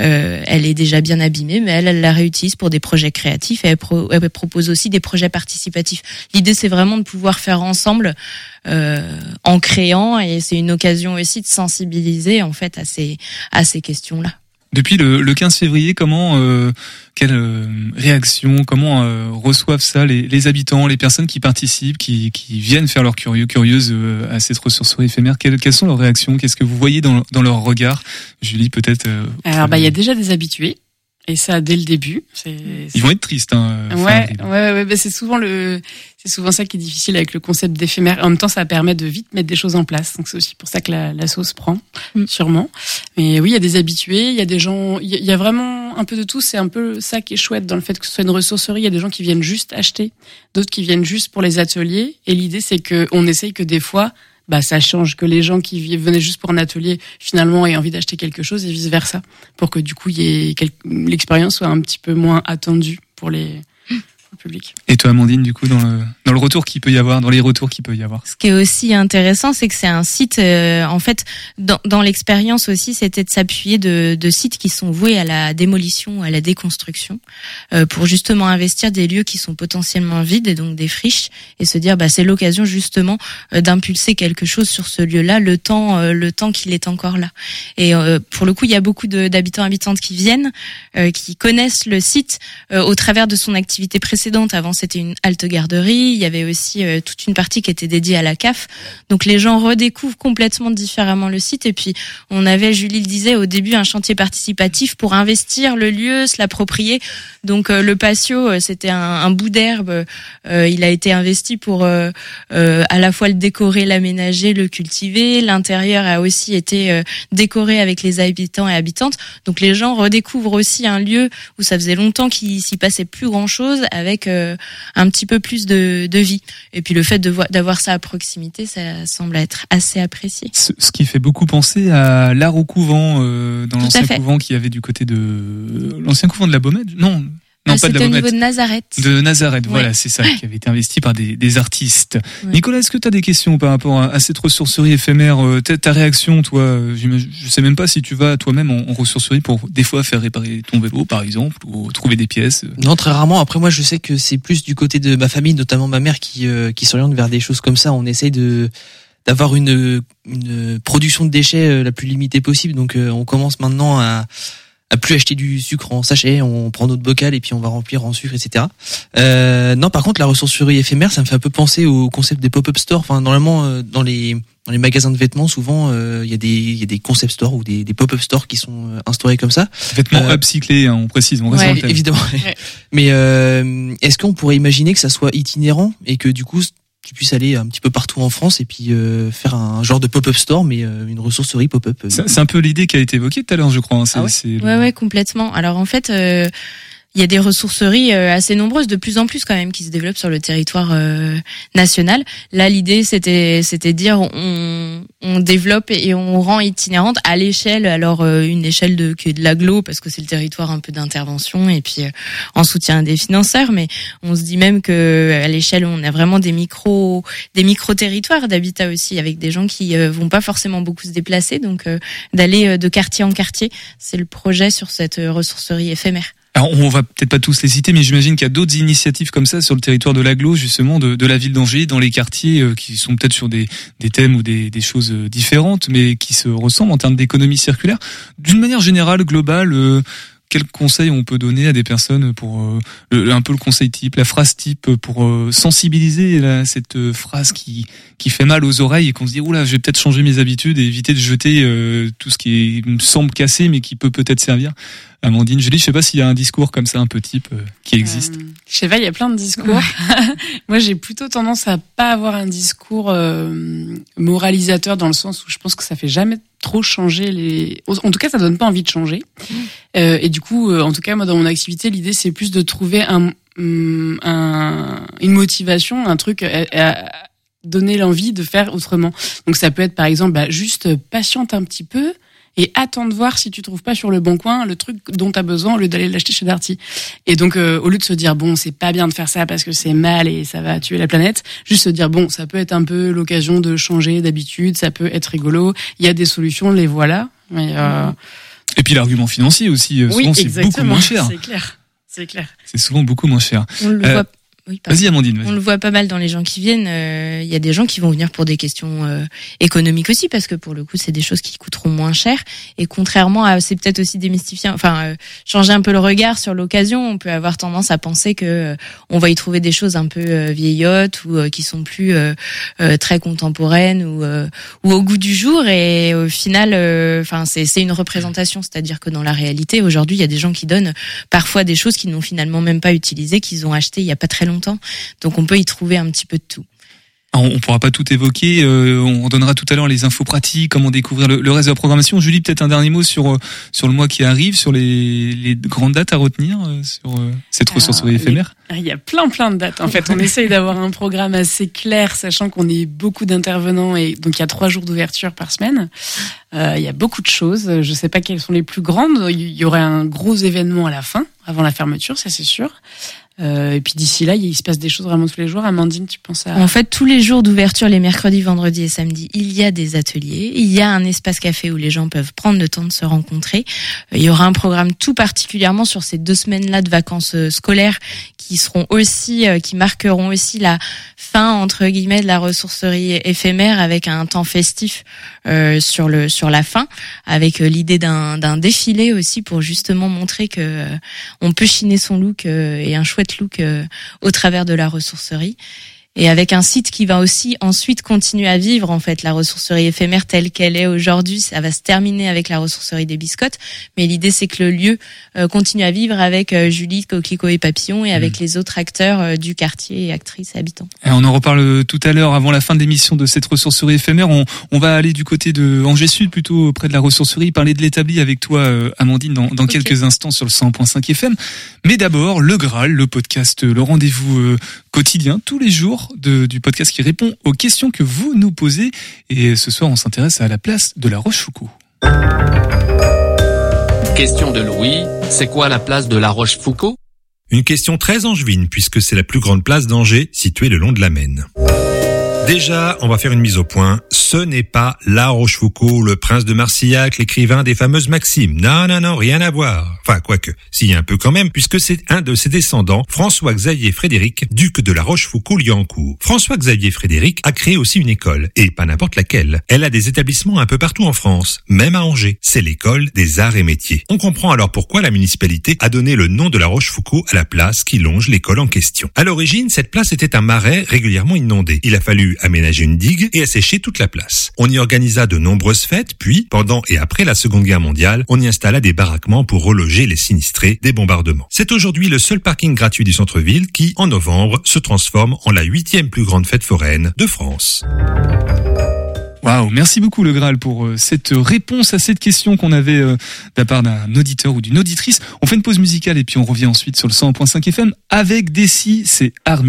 euh, elle est déjà bien abîmée, mais elle elle la réutilise pour des projets créatifs et elle, pro- elle propose aussi des projets participatifs. L'idée c'est vraiment de pouvoir faire ensemble euh, en créant et c'est une occasion aussi de sensibiliser en fait à ces à ces questions là. Depuis le, le 15 février, comment, euh, quelle euh, réaction, comment euh, reçoivent ça les, les habitants, les personnes qui participent, qui, qui viennent faire leur curieux, curieuse euh, à cette ressourcerie éphémère? Quelles, quelles sont leurs réactions? Qu'est-ce que vous voyez dans, dans leur regard? Julie, peut-être. euh, Alors bah il y a déjà des habitués et ça dès le début. C'est Ils vont être tristes. Hein, fin Ouais, ouais, ouais, ouais, bah, c'est souvent le, c'est souvent ça qui est difficile avec le concept d'éphémère. En même temps, ça permet de vite mettre des choses en place. Donc c'est aussi pour ça que la, la sauce prend, Mm. sûrement. Mais oui, il y a des habitués, il y a des gens, il y a- il y a vraiment un peu de tout. C'est un peu ça qui est chouette dans le fait que ce soit une ressourcerie. Il y a des gens qui viennent juste acheter, d'autres qui viennent juste pour les ateliers. Et l'idée, c'est que on essaye que des fois, bah, ça change que les gens qui venaient juste pour un atelier finalement aient envie d'acheter quelque chose et vice versa, pour que du coup, il y ait l'expérience soit un petit peu moins attendue pour les le public. Et toi, Amandine, du coup, dans le, dans le retour qu'il peut y avoir, dans les retours qu'il peut y avoir Ce qui est aussi intéressant, c'est que c'est un site, euh, en fait, dans, dans l'expérience aussi, c'était de s'appuyer de, de sites qui sont voués à la démolition, à la déconstruction, euh, pour justement investir des lieux qui sont potentiellement vides et donc des friches, et se dire, bah, c'est l'occasion justement euh, d'impulser quelque chose sur ce lieu-là, le temps, euh, le temps qu'il est encore là. Et euh, pour le coup, il y a beaucoup d'habitants habitantes qui viennent, euh, qui connaissent le site euh, au travers de son activité précédente Avant, c'était une halte garderie. Il y avait aussi euh, toute une partie qui était dédiée à la CAF. Donc les gens redécouvrent complètement différemment le site. Et puis on avait, Julie le disait au début, un chantier participatif pour investir le lieu, se l'approprier. Donc euh, le patio, euh, c'était un, un bout d'herbe. Euh, il a été investi pour euh, à la fois le décorer, l'aménager, le cultiver. L'intérieur a aussi été décoré avec les habitants et habitantes. Donc les gens redécouvrent aussi un lieu où ça faisait longtemps qu'il s'y passait plus grand chose avec euh, un petit peu plus de, de vie. Et puis le fait d'avoir ça à proximité, ça semble être assez apprécié. Ce, ce qui fait beaucoup penser à l'art au couvent, euh, dans l'ancien couvent qu'il y avait du côté de l'ancien couvent de la Baumette. Non, non Euh, pas de la C'était au niveau de Nazareth. De Nazareth, Ouais. voilà, c'est ça, qui avait été investi par des, des artistes. Ouais. Nicolas, est-ce que tu as des questions par rapport à, à cette ressourcerie éphémère euh, ta, ta réaction, toi euh, Je sais même pas si tu vas toi-même en, en ressourcerie pour des fois faire réparer ton vélo, par exemple, ou trouver des pièces. Non, très rarement. Après, moi, je sais que c'est plus du côté de ma famille, notamment ma mère, qui euh, qui s'oriente vers des choses comme ça. On essaye de d'avoir une une production de déchets euh, la plus limitée possible. Donc, euh, on commence maintenant à à plus acheter du sucre en sachet. On prend notre bocal et puis on va remplir en sucre, etc. Euh, non, par contre, la ressourcerie éphémère, ça me fait un peu penser au concept des pop-up stores. Enfin, normalement, euh, dans les dans les magasins de vêtements, souvent, euh, il y a des il y a des concept stores ou des, des pop-up stores qui sont euh, instaurés comme ça. Vêtements Euh, upcyclés, hein, on précise, on reste Ouais, dans le thème. Évidemment. Ouais. Mais euh, est-ce qu'on pourrait imaginer que ça soit itinérant et que du coup tu puisses aller un petit peu partout en France et puis euh, faire un genre de pop-up store, mais euh, une ressourcerie pop-up. C'est un peu l'idée qui a été évoquée tout à l'heure, je crois. hein. Ah ouais le- Ouais, ouais, complètement. Alors en fait, euh, il y a des ressourceries euh, assez nombreuses, de plus en plus quand même, qui se développent sur le territoire euh, national. Là, l'idée, c'était, c'était dire, on, on développe et on rend itinérante à l'échelle, alors euh, une échelle de qui est de l'aglo parce que c'est le territoire un peu d'intervention et puis en soutien des financeurs, mais on se dit même que à l'échelle, on a vraiment des micro, des micro territoires d'habitat aussi, avec des gens qui vont pas forcément beaucoup se déplacer, donc d'aller de quartier en quartier. C'est le projet sur cette ressourcerie éphémère. Alors, on va peut-être pas tous les citer, mais j'imagine qu'il y a d'autres initiatives comme ça sur le territoire de l'aglo, justement, de, de la ville d'Angers, dans les quartiers, euh, qui sont peut-être sur des, des thèmes ou des, des choses euh, différentes, mais qui se ressemblent en termes d'économie circulaire. D'une manière générale, globale, euh, quels conseils on peut donner à des personnes pour euh, un peu le conseil type, la phrase type pour euh, sensibiliser là, cette euh, phrase qui qui fait mal aux oreilles et qu'on se dit oula, je vais peut-être changer mes habitudes et éviter de jeter euh, tout ce qui me semble cassé mais qui peut peut-être servir. Amandine, Julie, je sais pas s'il y a un discours comme ça un peu type euh, qui existe. Euh, je sais pas, il y a plein de discours. Moi, j'ai plutôt tendance à pas avoir un discours euh, moralisateur dans le sens où je pense que ça fait jamais trop changer les. En tout cas, ça donne pas envie de changer. Euh, et du coup, euh, en tout cas, moi, dans mon activité, l'idée c'est plus de trouver un, hum, un une motivation, un truc. à- à donner l'envie de faire autrement. Donc ça peut être par exemple bah, juste patiente un petit peu et attends de voir si tu trouves pas sur le bon coin le truc dont tu as besoin au lieu d'aller l'acheter chez Darty. Et donc euh, au lieu de se dire bon, c'est pas bien de faire ça parce que c'est mal et ça va tuer la planète, juste se dire bon, ça peut être un peu l'occasion de changer d'habitude, ça peut être rigolo, il y a des solutions, les voilà. Mais, euh, Et puis l'argument financier aussi, euh, oui, souvent c'est beaucoup moins cher. C'est clair. C'est clair. C'est souvent beaucoup moins cher. On le Euh, voit. Oui. Vas-y Amandine, On le voit pas mal dans les gens qui viennent. euh, Il y a des gens qui vont venir pour des questions euh, économiques aussi, parce que pour le coup, c'est des choses qui coûteront moins cher. Et contrairement à, c'est peut-être aussi démystifier, enfin, euh, changer un peu le regard sur l'occasion. On peut avoir tendance à penser que euh, on va y trouver des choses un peu euh, vieillottes ou qui sont plus euh, euh, très contemporaines ou euh, ou au goût du jour. Et au final, euh, enfin, c'est c'est une représentation, c'est-à-dire que dans la réalité, aujourd'hui, il y a des gens qui donnent parfois des choses qu'ils n'ont finalement même pas utilisées, qu'ils ont achetées il y a pas très longtemps. Donc on peut y trouver un petit peu de tout. On on pourra pas tout évoquer. euh, on donnera tout à l'heure les infos pratiques, comment découvrir le, le reste de la programmation. Julie, peut-être un dernier mot sur euh, sur le mois qui arrive, sur les, les grandes dates à retenir euh, sur euh, cette les- éphémère. Ah, Il y a plein plein de dates. En fait, on essaye d'avoir un programme assez clair, sachant qu'on est beaucoup d'intervenants et donc il y a trois jours d'ouverture par semaine. Euh, il y a beaucoup de choses. Je sais pas quelles sont les plus grandes. Il y aurait un gros événement à la fin, avant la fermeture, ça c'est sûr. Euh, et puis d'ici là, il se passe des choses vraiment tous les jours. Amandine, tu penses à En fait, tous les jours d'ouverture, les mercredis, vendredis et samedis, il y a des ateliers. Il y a un espace café où les gens peuvent prendre le temps de se rencontrer. Euh, Il y aura un programme tout particulièrement sur ces deux semaines-là de vacances euh, scolaires qui seront aussi, euh, qui marqueront aussi la fin entre guillemets de la ressourcerie éphémère avec un temps festif sur le sur la fin, avec euh, l'idée d'un d'un défilé aussi pour justement montrer que euh, on peut chiner son look euh, et un chouette look euh, au travers de la ressourcerie et avec un site qui va aussi ensuite continuer à vivre en fait la ressourcerie éphémère telle qu'elle est aujourd'hui. Ça va se terminer avec la ressourcerie des biscottes. Mais l'idée c'est que le lieu euh, continue à vivre avec euh, Julie Coquelicot et Papillon et avec les autres acteurs euh, du quartier et actrices et habitants. Et on en reparle tout à l'heure avant la fin de l'émission de cette ressourcerie éphémère. On, on va aller du côté de Angers Sud, plutôt près de la ressourcerie, parler de l'établi avec toi, Amandine, dans, dans quelques instants sur le 100.5 FM. Mais d'abord, le Graal, le podcast, le rendez-vous quotidien, tous les jours de- du podcast qui répond aux questions que vous nous posez. Et ce soir, on s'intéresse à la place de la Rochefoucauld. Question de Louis, c'est quoi la place de la Rochefoucauld? Une question très angevine puisque c'est la plus grande place d'Angers située le long de la Maine. Déjà, on va faire une mise au point. Ce n'est pas La Rochefoucauld, le prince de Marcillac, l'écrivain des fameuses maximes. Non, non, non, rien à voir. Enfin, quoique, s'il y a un peu quand même, puisque c'est un de ses descendants, François-Xavier Frédéric, duc de la Rochefoucauld-Liancourt. François-Xavier Frédéric a créé aussi une école, et pas n'importe laquelle. Elle a des établissements un peu partout en France, même à Angers. C'est l'école des arts et métiers. On comprend alors pourquoi la municipalité a donné le nom de la Rochefoucauld à la place qui longe l'école en question. À l'origine, cette place était un marais régulièrement inondé. Il a fallu aménager une digue et assécher toute la place. On y organisa de nombreuses fêtes, puis, pendant et après la Seconde Guerre mondiale, on y installa des baraquements pour reloger les sinistrés des bombardements. C'est aujourd'hui le seul parking gratuit du centre-ville qui, en novembre, se transforme en la huitième plus grande fête foraine de France. Waouh, merci beaucoup le Graal pour euh, cette réponse à cette question qu'on avait euh, de la part d'un auditeur ou d'une auditrice. On fait une pause musicale et puis on revient ensuite sur le 100.5 FM avec Dessy, c'est art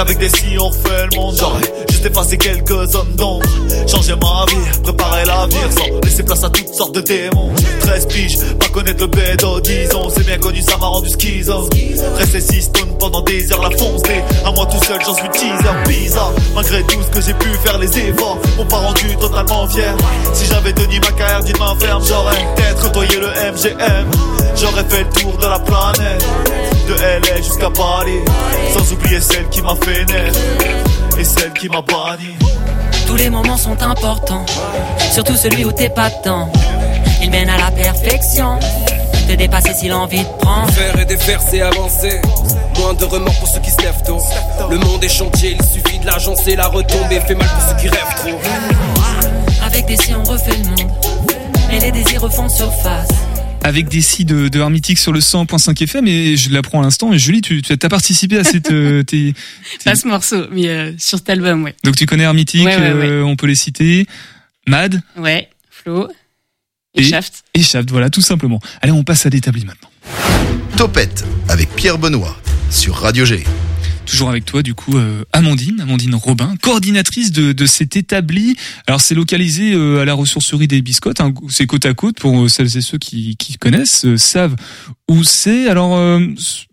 qu'avec des si on refait le monde. J'aurais juste effacé quelques zones d'ombre Changer ma vie, préparer l'avenir Sans laisser place à toutes sortes de démons. 13 piges, pas connaître le bédo Disons, c'est bien connu, ça m'a rendu schizo. Rester 6 tonnes pendant des heures, la fonce des À moi tout seul, j'en suis teaser bizarre. Malgré tout ce que j'ai pu faire, les efforts M'ont pas rendu totalement fier. Si j'avais tenu ma carrière d'une main ferme J'aurais peut-être côtoyé le MGM J'aurais fait le tour de la planète De LA jusqu'à Paris Sans oublier celle qui m'a fait naître Et celle qui m'a banni Tous les moments sont importants, surtout celui où t'es pas dedans. Il mène à la perfection, te dépasser si l'envie te prend. Faire et défaire, c'est avancer. Moins de remords pour ceux qui se lèvent tôt. Le monde est chantier, il suffit de l'agencer, la retomber fait mal pour ceux qui rêvent trop. Avec des si on refait le monde, mais les désirs refont surface. Avec des si de, de sur le 100.5 FM et je l'apprends à l'instant. Et Julie, tu tu as participé à cette... euh, tes- Pas ce morceau, mais euh, sur cet album, ouais. Donc tu connais Ouais, ouais, euh, on peut les citer. Mad Ouais, Flo et, Shaft. Et Shaft, voilà, tout simplement. Allez, on passe à l'établi maintenant. Topette avec Pierre Benoît sur Radio G. Toujours avec toi, du coup, euh, Amandine, Amandine Robin, coordinatrice de, de cet établi. Alors, c'est localisé euh, à la ressourcerie des Biscottes. hein, c'est côte à côte pour euh, celles et ceux qui, qui connaissent, savent où c'est. Alors,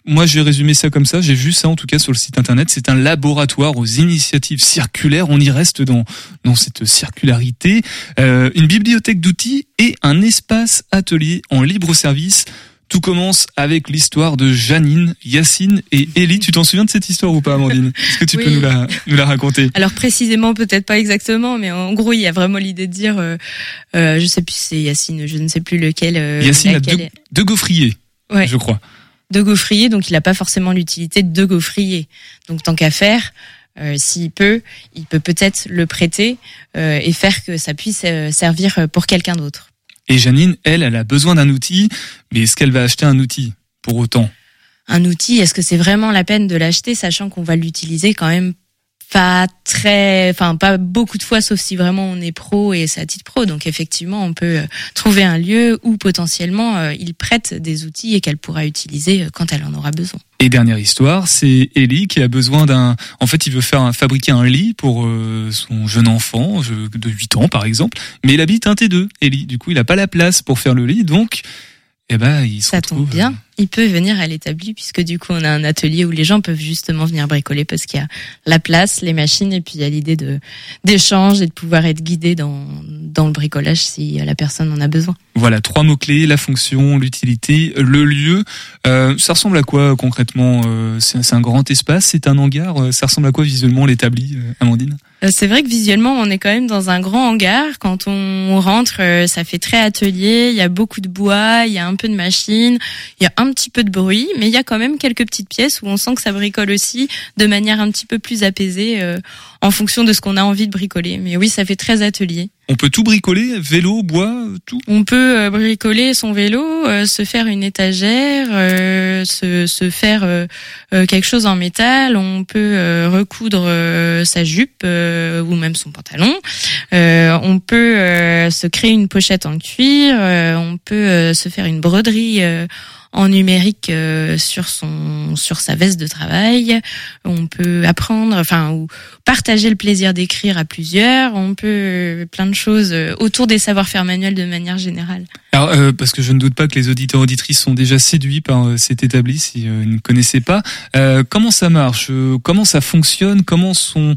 moi, j'ai résumé ça comme ça. J'ai vu ça, en tout cas, sur le site internet. C'est un laboratoire aux initiatives circulaires. On y reste dans, dans cette circularité. Une bibliothèque d'outils et un espace atelier en libre service. Tout commence avec l'histoire de Janine, Yacine et Ellie. Tu t'en souviens de cette histoire ou pas, Amandine? Est-ce que tu peux nous la, nous la raconter? Alors précisément, peut-être pas exactement, mais en gros, il y a vraiment l'idée de dire, euh, euh, je sais plus, c'est Yacine, je ne sais plus lequel. euh, Yacine a deux, deux gaufriers, Ouais. je crois. de gaufrier, donc il n'a pas forcément l'utilité de gaufrier. Donc tant qu'à faire, euh, s'il peut, il peut peut-être le prêter euh, et faire que ça puisse euh, servir pour quelqu'un d'autre. Et Janine, elle, elle a besoin d'un outil, mais est-ce qu'elle va acheter un outil pour autant? Un outil, est-ce que c'est vraiment la peine de l'acheter, sachant qu'on va l'utiliser quand même pas très, enfin pas beaucoup de fois, sauf si vraiment on est pro et c'est à titre pro. Donc effectivement, on peut euh, trouver un lieu où potentiellement euh, il prête des outils et qu'elle pourra utiliser euh, quand elle en aura besoin. Et dernière histoire, c'est Ellie qui a besoin d'un. En fait, il veut faire un- fabriquer un lit pour euh, son jeune enfant de 8 ans, par exemple. Mais il habite un T2, Ellie. Du coup, il n'a pas la place pour faire le lit, donc eh ben, il se Ça retrouve, tombe bien. Il peut venir à l'établi puisque du coup on a un atelier où les gens peuvent justement venir bricoler parce qu'il y a la place, les machines et puis il y a l'idée de d'échange et de pouvoir être guidé dans dans le bricolage si la personne en a besoin. Voilà, trois mots-clés, la fonction, l'utilité, le lieu. Euh, ça ressemble à quoi concrètement euh, C'est un grand espace, c'est un hangar euh, Ça ressemble à quoi visuellement l'établi, euh, Amandine? Euh, C'est vrai que visuellement, on est quand même dans un grand hangar. Quand on rentre, euh, ça fait très atelier. Il y a beaucoup de bois, il y a un peu de machines, il y a un petit peu de bruit, mais il y a quand même quelques petites pièces où on sent que ça bricole aussi de manière un petit peu plus apaisée euh, en fonction de ce qu'on a envie de bricoler. Mais oui, ça fait très atelier. On peut tout bricoler, vélo, bois, tout? On peut euh, bricoler son vélo, euh, se faire une étagère, euh, se, se faire quelque chose en métal. On peut euh, recoudre euh, sa jupe euh, ou même son pantalon. Euh, on peut euh, se créer une pochette en cuir. euh, on peut euh, se faire une broderie. euh, en numérique euh, sur son sur sa veste de travail, on peut apprendre enfin ou partager le plaisir d'écrire à plusieurs, on peut euh, plein de choses euh, autour des savoir-faire manuels de manière générale. Euh, parce que je ne doute pas que les auditeurs auditrices sont déjà séduits par cet établi si euh, ils ne connaissaient pas. Comment ça marche? Comment ça fonctionne? Comment sont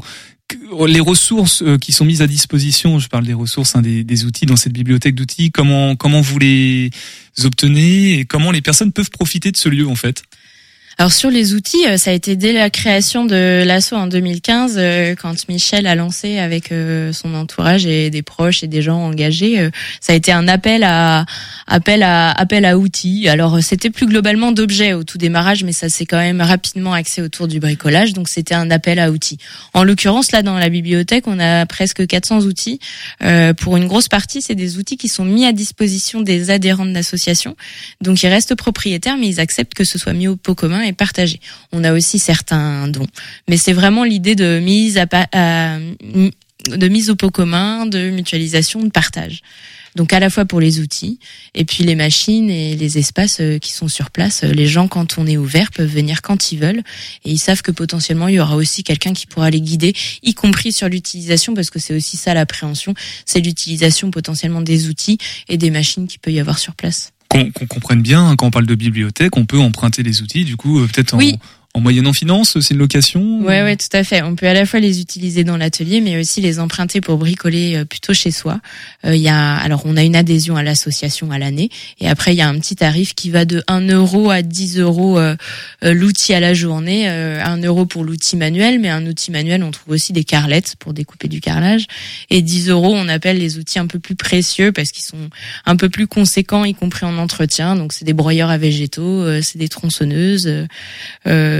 les ressources qui sont mises à disposition? Je parle des ressources, hein, des, des outils dans cette bibliothèque d'outils. Comment comment vous les obtenez et comment les personnes peuvent profiter de ce lieu en fait? Alors sur les outils, euh, ça a été dès la création de l'asso en 2015, euh, quand Michel a lancé avec euh, son entourage et des proches et des gens engagés, ça a été un appel à appel à appel à outils. Alors c'était plus globalement d'objets au tout démarrage, mais ça s'est quand même rapidement axé autour du bricolage, donc c'était un appel à outils. En l'occurrence là dans la bibliothèque, on a presque 400 outils. Pour une grosse partie, c'est des outils qui sont mis à disposition des adhérents de l'association, donc ils restent propriétaires, mais ils acceptent que ce soit mis au pot commun et partagé. On a aussi certains dons, mais c'est vraiment l'idée de mise à, de mise au pot commun, de mutualisation, de partage. Donc à la fois pour les outils et puis les machines et les espaces euh, qui sont sur place. Euh, Les gens, quand on est ouvert, peuvent venir quand ils veulent et ils savent que potentiellement il y aura aussi quelqu'un qui pourra les guider, y compris sur l'utilisation, parce que c'est aussi ça l'appréhension, c'est l'utilisation potentiellement des outils et des machines qu'il peut y avoir sur place. Qu'on comprenne bien, hein, quand on parle de bibliothèque, on peut emprunter les outils, du coup, euh, peut-être en. En moyennant finance, c'est une location Ouais, ouais, tout à fait. On peut à la fois les utiliser dans l'atelier, mais aussi les emprunter pour bricoler euh, plutôt chez soi. Euh, Il y a, alors, on a une adhésion à l'association à l'année, et après il y a un petit tarif qui va de 1 euro à 10 euros euh, l'outil à la journée, euh, 1 euro pour l'outil manuel, mais un outil manuel, on trouve aussi des carlettes pour découper du carrelage, et 10 euros, on appelle les outils un peu plus précieux parce qu'ils sont un peu plus conséquents, y compris en entretien. Donc c'est des broyeurs à végétaux, c'est des tronçonneuses.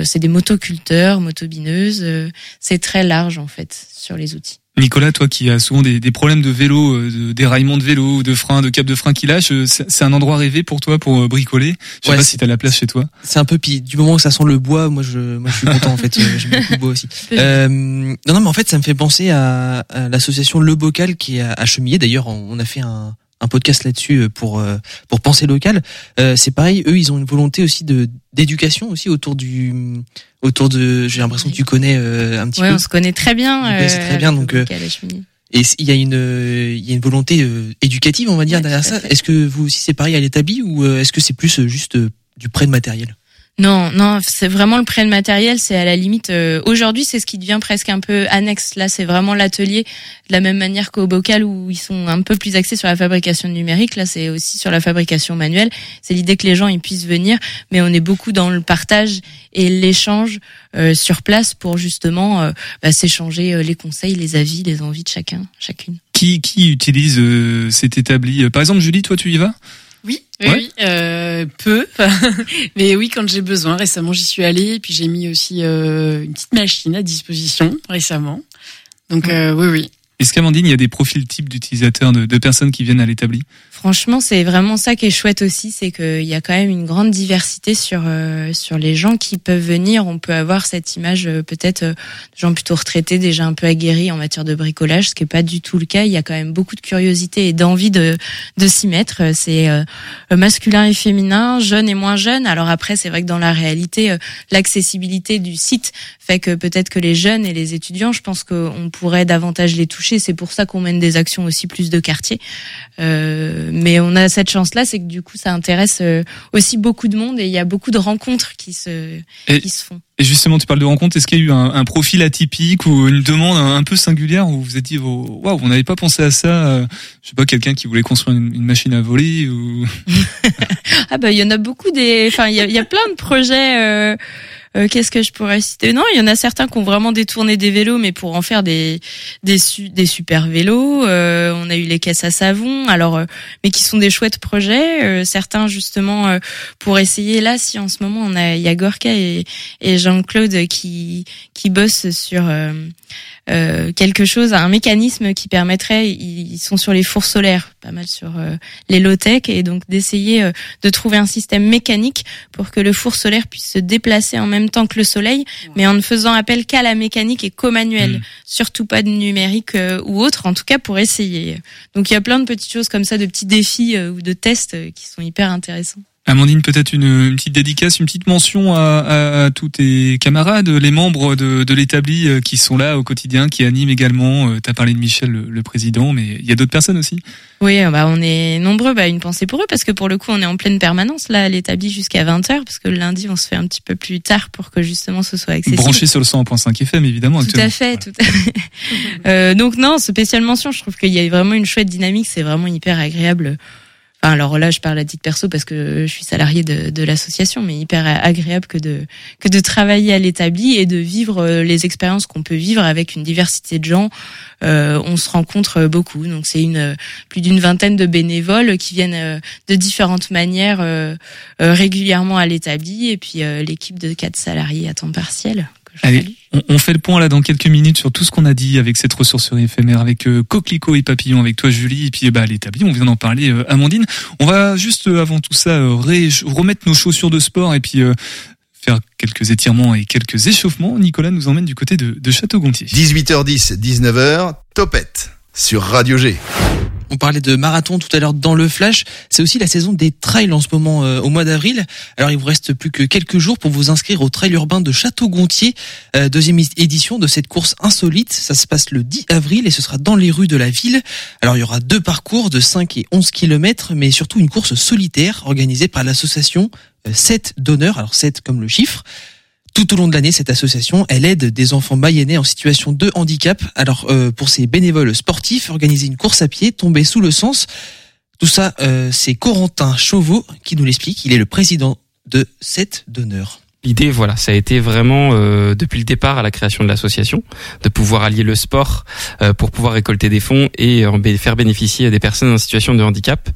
C'est des motoculteurs, motobineuses. euh, c'est très large en fait sur les outils. Nicolas, toi qui as souvent des, des problèmes de vélo, euh, de déraillement de vélo, de frein, de cap de frein qui lâche, euh, c'est c'est un endroit rêvé pour toi pour euh, bricoler? Je sais Ouais, pas si t'as la place chez toi. C'est un peu pis du moment que ça sent le bois, moi je moi je suis content en fait, Euh, j'aime beaucoup le bois aussi. Euh, non non mais en fait ça me fait penser à, à l'association Le Bocal qui est à, à Chemillé. D'ailleurs on on a fait un un podcast là-dessus euh, pour euh, pour penser local. Euh, c'est pareil, eux ils ont une volonté aussi de d'éducation aussi autour du autour de. J'ai l'impression que tu connais euh, un petit Ouais, peu. on se connaît très bien. Euh, très bien donc. euh, et il y a une il y a une volonté euh, éducative on va dire derrière ça. Est-ce que vous aussi c'est pareil à l'établi ou euh, est-ce que c'est plus euh, juste euh, du prêt de matériel? Non, non, c'est vraiment le prêt de matériel. C'est à la limite. euh, Aujourd'hui, c'est ce qui devient presque un peu annexe. Là, c'est vraiment l'atelier de la même manière qu'au bocal où ils sont un peu plus axés sur la fabrication numérique. Là, c'est aussi sur la fabrication manuelle. C'est l'idée que les gens ils puissent venir, mais on est beaucoup dans le partage et l'échange euh, sur place pour justement euh, bah, s'échanger euh, les conseils, les avis, les envies de chacun, chacune. Qui, qui utilise euh, cet établi? Par exemple, Julie, toi, tu y vas? Oui, oui, Ouais. oui, euh, peu, mais oui quand j'ai besoin. Récemment, j'y suis allée, et puis j'ai mis aussi euh, une petite machine à disposition récemment. Donc euh, oui, oui. Est-ce qu'Amandine, il y a des profils types d'utilisateurs, de, de personnes qui viennent à l'établi? Franchement, c'est vraiment ça qui est chouette aussi, c'est qu'il y a quand même une grande diversité sur euh, sur les gens qui peuvent venir. On peut avoir cette image euh, peut-être euh, de gens plutôt retraités, déjà un peu aguerris en matière de bricolage, ce qui est pas du tout le cas. Il y a quand même beaucoup de curiosité et d'envie de de s'y mettre. Euh, C'est masculin et féminin, jeune et moins jeune. Alors après, c'est vrai que dans la réalité, l'accessibilité du site fait que peut-être que les jeunes et les étudiants, je pense qu'on pourrait davantage les toucher. C'est pour ça qu'on mène des actions aussi plus de quartier. Mais on a cette chance-là, c'est que du coup, ça intéresse euh, aussi beaucoup de monde et il y a beaucoup de rencontres qui se Et- qui se font. Et justement, tu parles de rencontre. Est-ce qu'il y a eu un, un profil atypique ou une demande un, peu singulière où vous vous êtes dit, oh, waouh, on n'avait pas pensé à ça. euh, je sais pas, quelqu'un qui voulait construire une, une machine à voler ou. Ah bah il y en a beaucoup des, enfin il y y a plein de projets. euh, euh, Qu'est-ce que je pourrais citer? Non, il y en a certains qui ont vraiment détourné des vélos, mais pour en faire des des, su- des super vélos. Euh, on a eu les caisses à savon, alors euh, mais qui sont des chouettes projets. Euh, certains justement euh, pour essayer là, si en ce moment on a il et, et Jean-Claude qui qui bossent sur euh, quelque chose, un mécanisme qui permettrait, ils sont sur les fours solaires, pas mal sur les low-tech, et donc d'essayer de trouver un système mécanique pour que le four solaire puisse se déplacer en même temps que le soleil, mais en ne faisant appel qu'à la mécanique et qu'au manuel, surtout pas de numérique euh, ou autre, en tout cas pour essayer. Donc il y a plein de petites choses comme ça, de petits défis euh, ou de tests euh, qui sont hyper intéressants. Amandine, peut-être une, une petite dédicace, une petite mention à, à- à tous tes camarades, les membres de, de l'établi euh, qui sont là au quotidien, qui animent également. Tu as parlé de Michel, le, le président, mais il y a d'autres personnes aussi. Oui, euh, bah on est nombreux, bah une pensée pour eux parce que pour le coup on est en pleine permanence là à l'établi jusqu'à 20h parce que le lundi on se fait un petit peu plus tard pour que justement ce soit accessible. Branché sur le 100.5 FM, évidemment. Tout actuellement. à fait, tout à fait. Euh, donc non, spéciale mention, je trouve qu'il y a vraiment une chouette dynamique, c'est vraiment hyper agréable. Alors là, je parle à titre perso parce que je suis salarié de, l'association, mais hyper agréable que de que de travailler à l'établi et de vivre euh, les expériences qu'on peut vivre avec une diversité de gens. Euh, on se rencontre beaucoup, donc c'est une plus d'une vingtaine de bénévoles qui viennent euh, de différentes manières régulièrement à l'établi, et puis l'équipe de quatre salariés à temps partiel. Que je Allez, on, on fait le point là dans quelques minutes sur tout ce qu'on a dit avec cette ressourcerie éphémère, avec euh, Coquelicot et Papillon, avec toi Julie, et puis bah, l'établi, on vient d'en parler, euh, Amandine. On va juste euh, avant tout ça euh, ré- remettre nos chaussures de sport et puis euh, faire quelques étirements et quelques échauffements. Nicolas nous emmène du côté de, de Château-Gontier. 18h10, 19h, Topette sur Radio G. On parlait de marathon tout à l'heure dans le flash. C'est aussi la saison des trails en ce moment euh, au mois d'avril. Alors il vous reste plus que quelques jours pour vous inscrire au trail urbain de Château-Gontier, euh, deuxième édition de cette course insolite. Ça se passe le 10 avril et ce sera dans les rues de la ville. Alors il y aura deux parcours de 5 et 11 kilomètres, mais surtout une course solitaire organisée par l'association 7 d'honneur. Alors 7 comme le chiffre. Tout au long de l'année, cette association, elle aide des enfants mayennais en situation de handicap. Alors, euh, pour ces bénévoles sportifs, organiser une course à pied, tomber sous le sens, tout ça, euh, c'est Corentin Chauveau qui nous l'explique. Il est le président de 7 d'honneur. L'idée, voilà, ça a été vraiment euh, depuis le départ à la création de l'association, de pouvoir allier le sport euh, pour pouvoir récolter des fonds et en faire bénéficier des personnes en situation de handicap.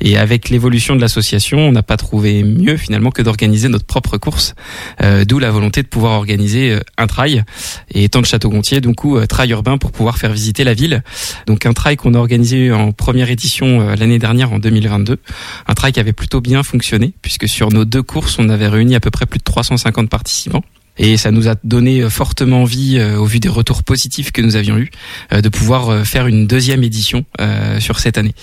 Et avec l'évolution de l'association, on n'a pas trouvé mieux finalement que d'organiser notre propre course, euh, d'où la volonté de pouvoir organiser euh, un trail et étant de Château-Gontier, donc coup, euh, trail urbain pour pouvoir faire visiter la ville. Donc un trail qu'on a organisé en première édition euh, l'année dernière en 2022, un trail qui avait plutôt bien fonctionné puisque sur nos deux courses, on avait réuni à peu près plus de 350 participants. Et ça nous a donné euh, fortement envie, euh, au vu des retours positifs que nous avions eus, euh, de pouvoir faire une deuxième édition sur cette année.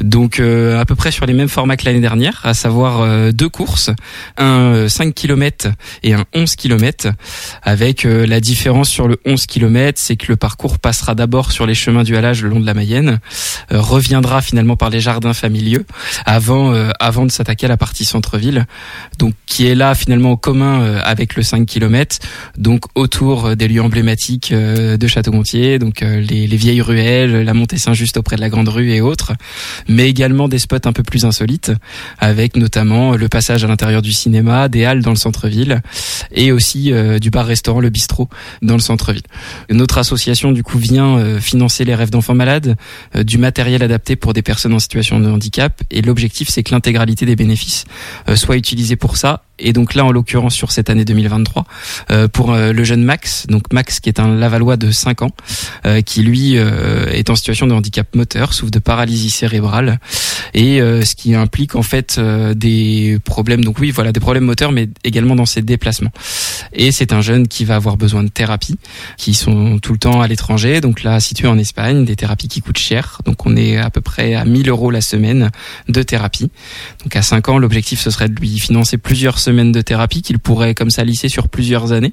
Donc à peu près sur les mêmes formats que l'année dernière, à savoir deux courses, un euh, 5 km et un 11 km, avec la différence sur le 11 km, c'est que le parcours passera d'abord sur les chemins du halage le long de la Mayenne, reviendra finalement par les jardins familiaux, avant, avant de s'attaquer à la partie centre-ville, donc qui est là finalement au commun avec le 5 km, donc autour euh, des lieux emblématiques euh, de Château-Gontier, donc euh, les, les vieilles ruelles, la montée Saint-Just auprès de la Grande Rue et autres, mais également des spots un peu plus insolites, avec notamment le passage à l'intérieur du cinéma, des halles dans le centre-ville, et aussi du bar-restaurant Le Bistrot dans le centre-ville. Notre association du coup vient financer les rêves d'enfants malades, du matériel adapté pour des personnes en situation de handicap, et l'objectif c'est que l'intégralité des bénéfices soit utilisée pour ça. Et donc là, en l'occurrence, sur cette année 2023, euh, pour euh, le jeune Max, donc Max qui est un Lavallois de 5 ans, euh, qui lui euh, est en situation de handicap moteur, souffre de paralysie cérébrale, et euh, ce qui implique en fait euh, des problèmes, donc oui, voilà, des problèmes moteurs, mais également dans ses déplacements. Et c'est un jeune qui va avoir besoin de thérapie, qui sont tout le temps à l'étranger, donc là situé en Espagne, des thérapies qui coûtent cher, donc on est à peu près à 1000 euros la semaine de thérapie. Donc à 5 ans, l'objectif ce serait de lui financer plusieurs semaines de thérapie qu'il pourrait comme ça lisser sur plusieurs années.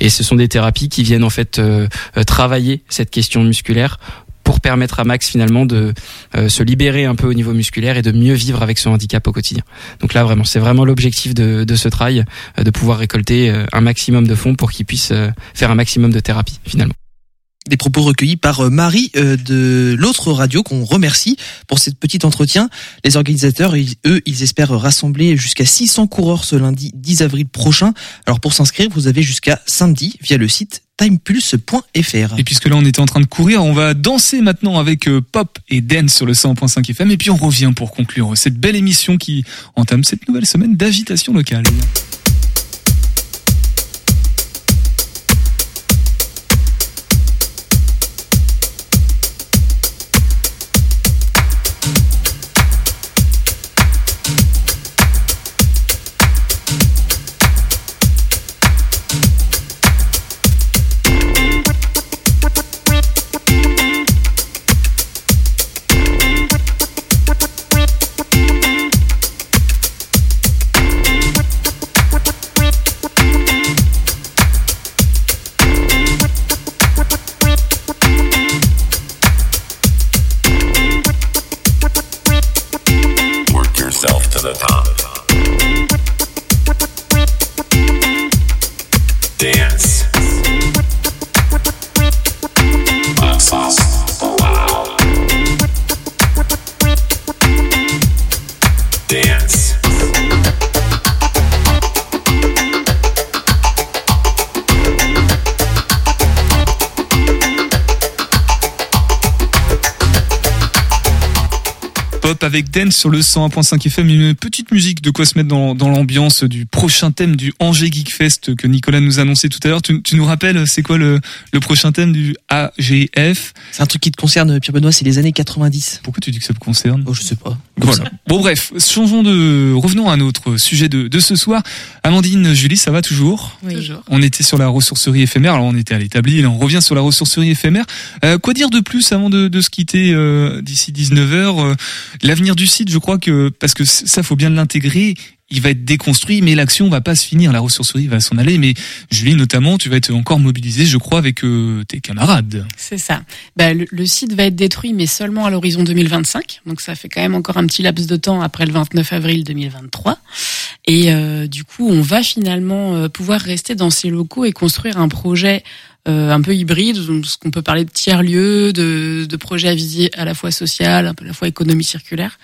Et ce sont des thérapies qui viennent en fait euh, euh, travailler cette question musculaire pour permettre à Max finalement de euh, se libérer un peu au niveau musculaire et de mieux vivre avec son handicap au quotidien. Donc là vraiment, c'est vraiment l'objectif de, de ce travail, de pouvoir récolter un maximum de fonds pour qu'il puisse faire un maximum de thérapie finalement. Des propos recueillis par euh, Marie euh, de l'autre radio qu'on remercie pour cette petit entretien. Les organisateurs, eux, ils espèrent rassembler jusqu'à 600 coureurs ce lundi 10 avril prochain. Alors pour s'inscrire, vous avez jusqu'à samedi via le site timepulse.fr. Et puisque là on était en train de courir, on va danser maintenant avec euh, Pop et Dance sur le 100.5 FM et puis on revient pour conclure cette belle émission qui entame cette nouvelle semaine d'agitation locale. Avec Dance sur le 101.5 FM, une petite musique de quoi se mettre dans, dans l'ambiance du prochain thème du Angers Geek Fest que Nicolas nous a annoncé tout à l'heure. Tu, tu nous rappelles, c'est quoi le, le prochain thème du AGF C'est un truc qui te concerne, Pierre Benoît, c'est les années 90. Pourquoi tu dis que ça me concerne? Oh, je sais pas. Voilà. Bon bref, changeons de, revenons à notre sujet de, de ce soir. Amandine, Julie, ça va toujours? Oui. Toujours. On était sur la ressourcerie éphémère, alors on était à l'établi, là on revient sur la ressourcerie éphémère. Euh, quoi dire de plus avant de, de se quitter euh, d'ici 19h L'avenir du site, je crois que, parce que ça faut bien l'intégrer, il va être déconstruit, mais l'action va pas se finir, la ressourcerie va s'en aller, mais Julie notamment, tu vas être encore mobilisée, je crois, avec euh, tes camarades. C'est ça. Bah, le, site va être détruit, mais seulement à l'horizon 2025. Donc ça fait quand même encore un petit laps de temps après le 29 avril 2023. Et euh, du coup, on va finalement euh, pouvoir rester dans ces locaux et construire un projet un peu hybride, ce qu'on peut parler de tiers-lieux, de, de projets à visée à la fois peu à la fois économie circulaire.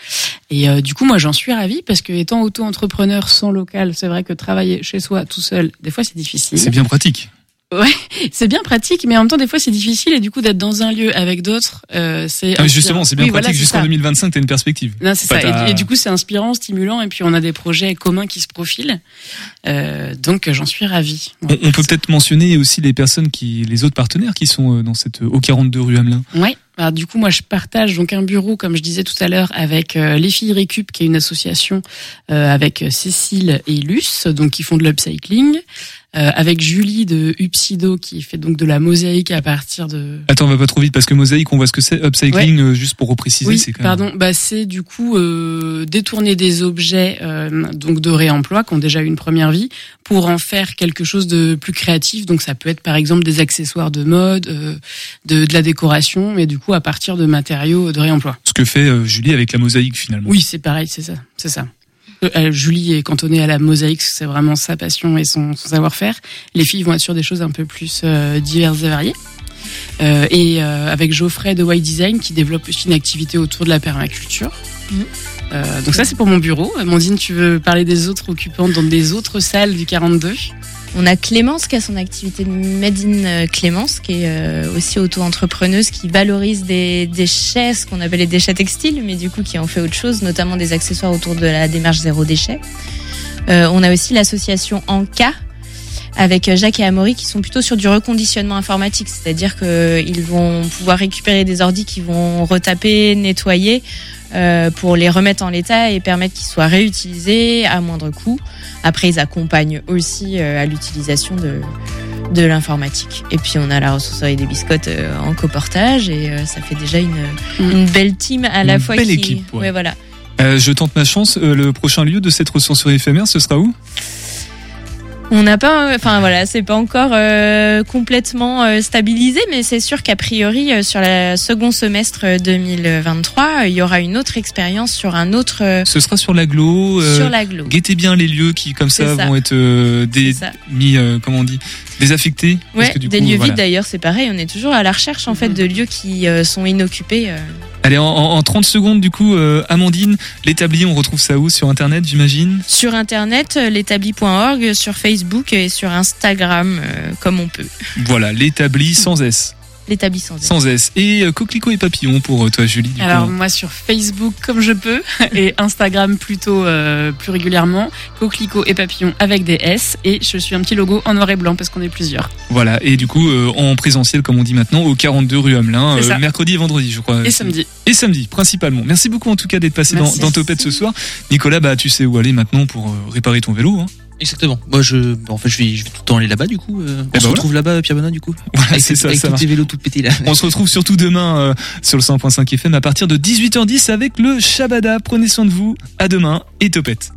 Et euh, du coup, moi, j'en suis ravie parce que étant auto-entrepreneur sans local, c'est vrai que travailler chez soi tout seul, des fois, c'est difficile. C'est bien pratique. Ouais, c'est bien pratique, mais en même temps, des fois, c'est difficile et du coup, d'être dans un lieu avec d'autres, euh, c'est. Ah, mais justement, c'est bien Oui, pratique, jusqu'en ça. 2025, t'as une perspective. Non, c'est ça. Et, et du coup, c'est inspirant, stimulant, et puis on a des projets communs qui se profilent. Euh, donc, j'en suis ravie. On, on peut peut-être mentionner aussi les personnes qui, les autres partenaires qui sont euh, dans cette au 42 rue Hamelin. Ouais. Alors, du coup, moi, je partage donc un bureau, comme je disais tout à l'heure, avec euh, les filles Récup, qui est une association euh, avec Cécile et Luce, donc qui font de l'upcycling, euh, avec Julie de Upsido, qui fait donc de la mosaïque à partir de Attends, on va pas trop vite parce que mosaïque, on voit ce que c'est. Upcycling, euh, juste pour repréciser, Oui, c'est quand même. pardon. Bah, c'est du coup euh, détourner des objets euh, donc de réemploi qui ont déjà eu une première vie pour en faire quelque chose de plus créatif. Donc ça peut être par exemple des accessoires de mode, euh, de, de la décoration, mais du coup à partir de matériaux de réemploi. Ce que fait Julie avec la mosaïque finalement. Oui, c'est pareil, c'est ça, c'est ça. Euh, Julie est cantonnée à la mosaïque, c'est vraiment sa passion et son, son savoir-faire. Les filles vont être sur des choses un peu plus euh, diverses et variées. Euh, et euh, avec Geoffrey de White Design qui développe aussi une activité autour de la permaculture. Euh, donc ça c'est pour mon bureau. Amandine, tu veux parler des autres occupants dans des autres salles du 42 On a Clémence qui a son activité de Made in euh, Clémence, qui est euh, aussi auto-entrepreneuse, qui valorise des déchets, ce qu'on appelle les déchets textiles, mais du coup qui en fait autre chose, notamment des accessoires autour de la démarche zéro déchet. Euh, on a aussi l'association Anka avec Jacques et Amaury qui sont plutôt sur du reconditionnement informatique, c'est-à-dire qu'ils vont pouvoir récupérer des ordis qui vont retaper, nettoyer euh, pour les remettre en l'état et permettre qu'ils soient réutilisés à moindre coût. Après, ils accompagnent aussi euh, à l'utilisation de, de l'informatique. Et puis, on a la ressourcerie des biscottes euh, en coportage et euh, ça fait déjà une, une belle team à la Une fois belle qui... équipe, ouais. voilà. Euh, je tente ma chance. euh, le prochain lieu de cette ressourcerie éphémère, ce sera où? On n'a pas, enfin voilà, c'est pas encore euh, complètement euh, stabilisé, mais c'est sûr qu'a priori euh, sur le second semestre euh, 2023, euh, il y aura une autre expérience sur un autre. euh, Ce sera sur l'aglo. euh, Sur l'aglo. Guettez bien les lieux qui, comme ça, vont être euh, des, mis, euh, comment on dit, désaffectés. parce Ouais, que du des coup, lieux voilà. vides d'ailleurs, c'est pareil. On est toujours à la recherche en fait de lieux qui euh, sont inoccupés. Allez, en, en, en 30 secondes, du coup, euh, Amandine, l'établi, on retrouve ça où? Sur Internet, j'imagine? Sur internet, euh, l'établi.org, sur Facebook et sur Instagram, euh, comme on peut. Voilà, l'établi sans S. L'établi sans S. Sans S. Et euh, coquelicot et papillon pour euh, toi, Julie. Du Alors coup. moi sur Facebook comme je peux et Instagram plutôt euh, plus régulièrement, coquelicot et papillon avec des S et je suis un petit logo en noir et blanc parce qu'on est plusieurs. Voilà, et du coup, euh, en présentiel, comme on dit maintenant, au 42 rue Hamelin, euh, mercredi et vendredi, je crois. Et samedi. Et samedi, principalement. Merci beaucoup en tout cas d'être passé dans, Merci. dans Topette ce soir. Nicolas, bah tu sais où aller maintenant pour euh, réparer ton vélo. Hein. Exactement. Moi, je, en fait, je vais, je vais tout le temps aller là-bas, du coup. euh, on ben se retrouve là-bas, Pierre Benoît, du coup. Voilà, avec c'est ça, avec ça tous marche. tes vélos tout là. On se retrouve surtout demain euh, sur le 100.5 FM à partir de 18h10 avec le Shabada. Prenez soin de vous. À demain et Topette.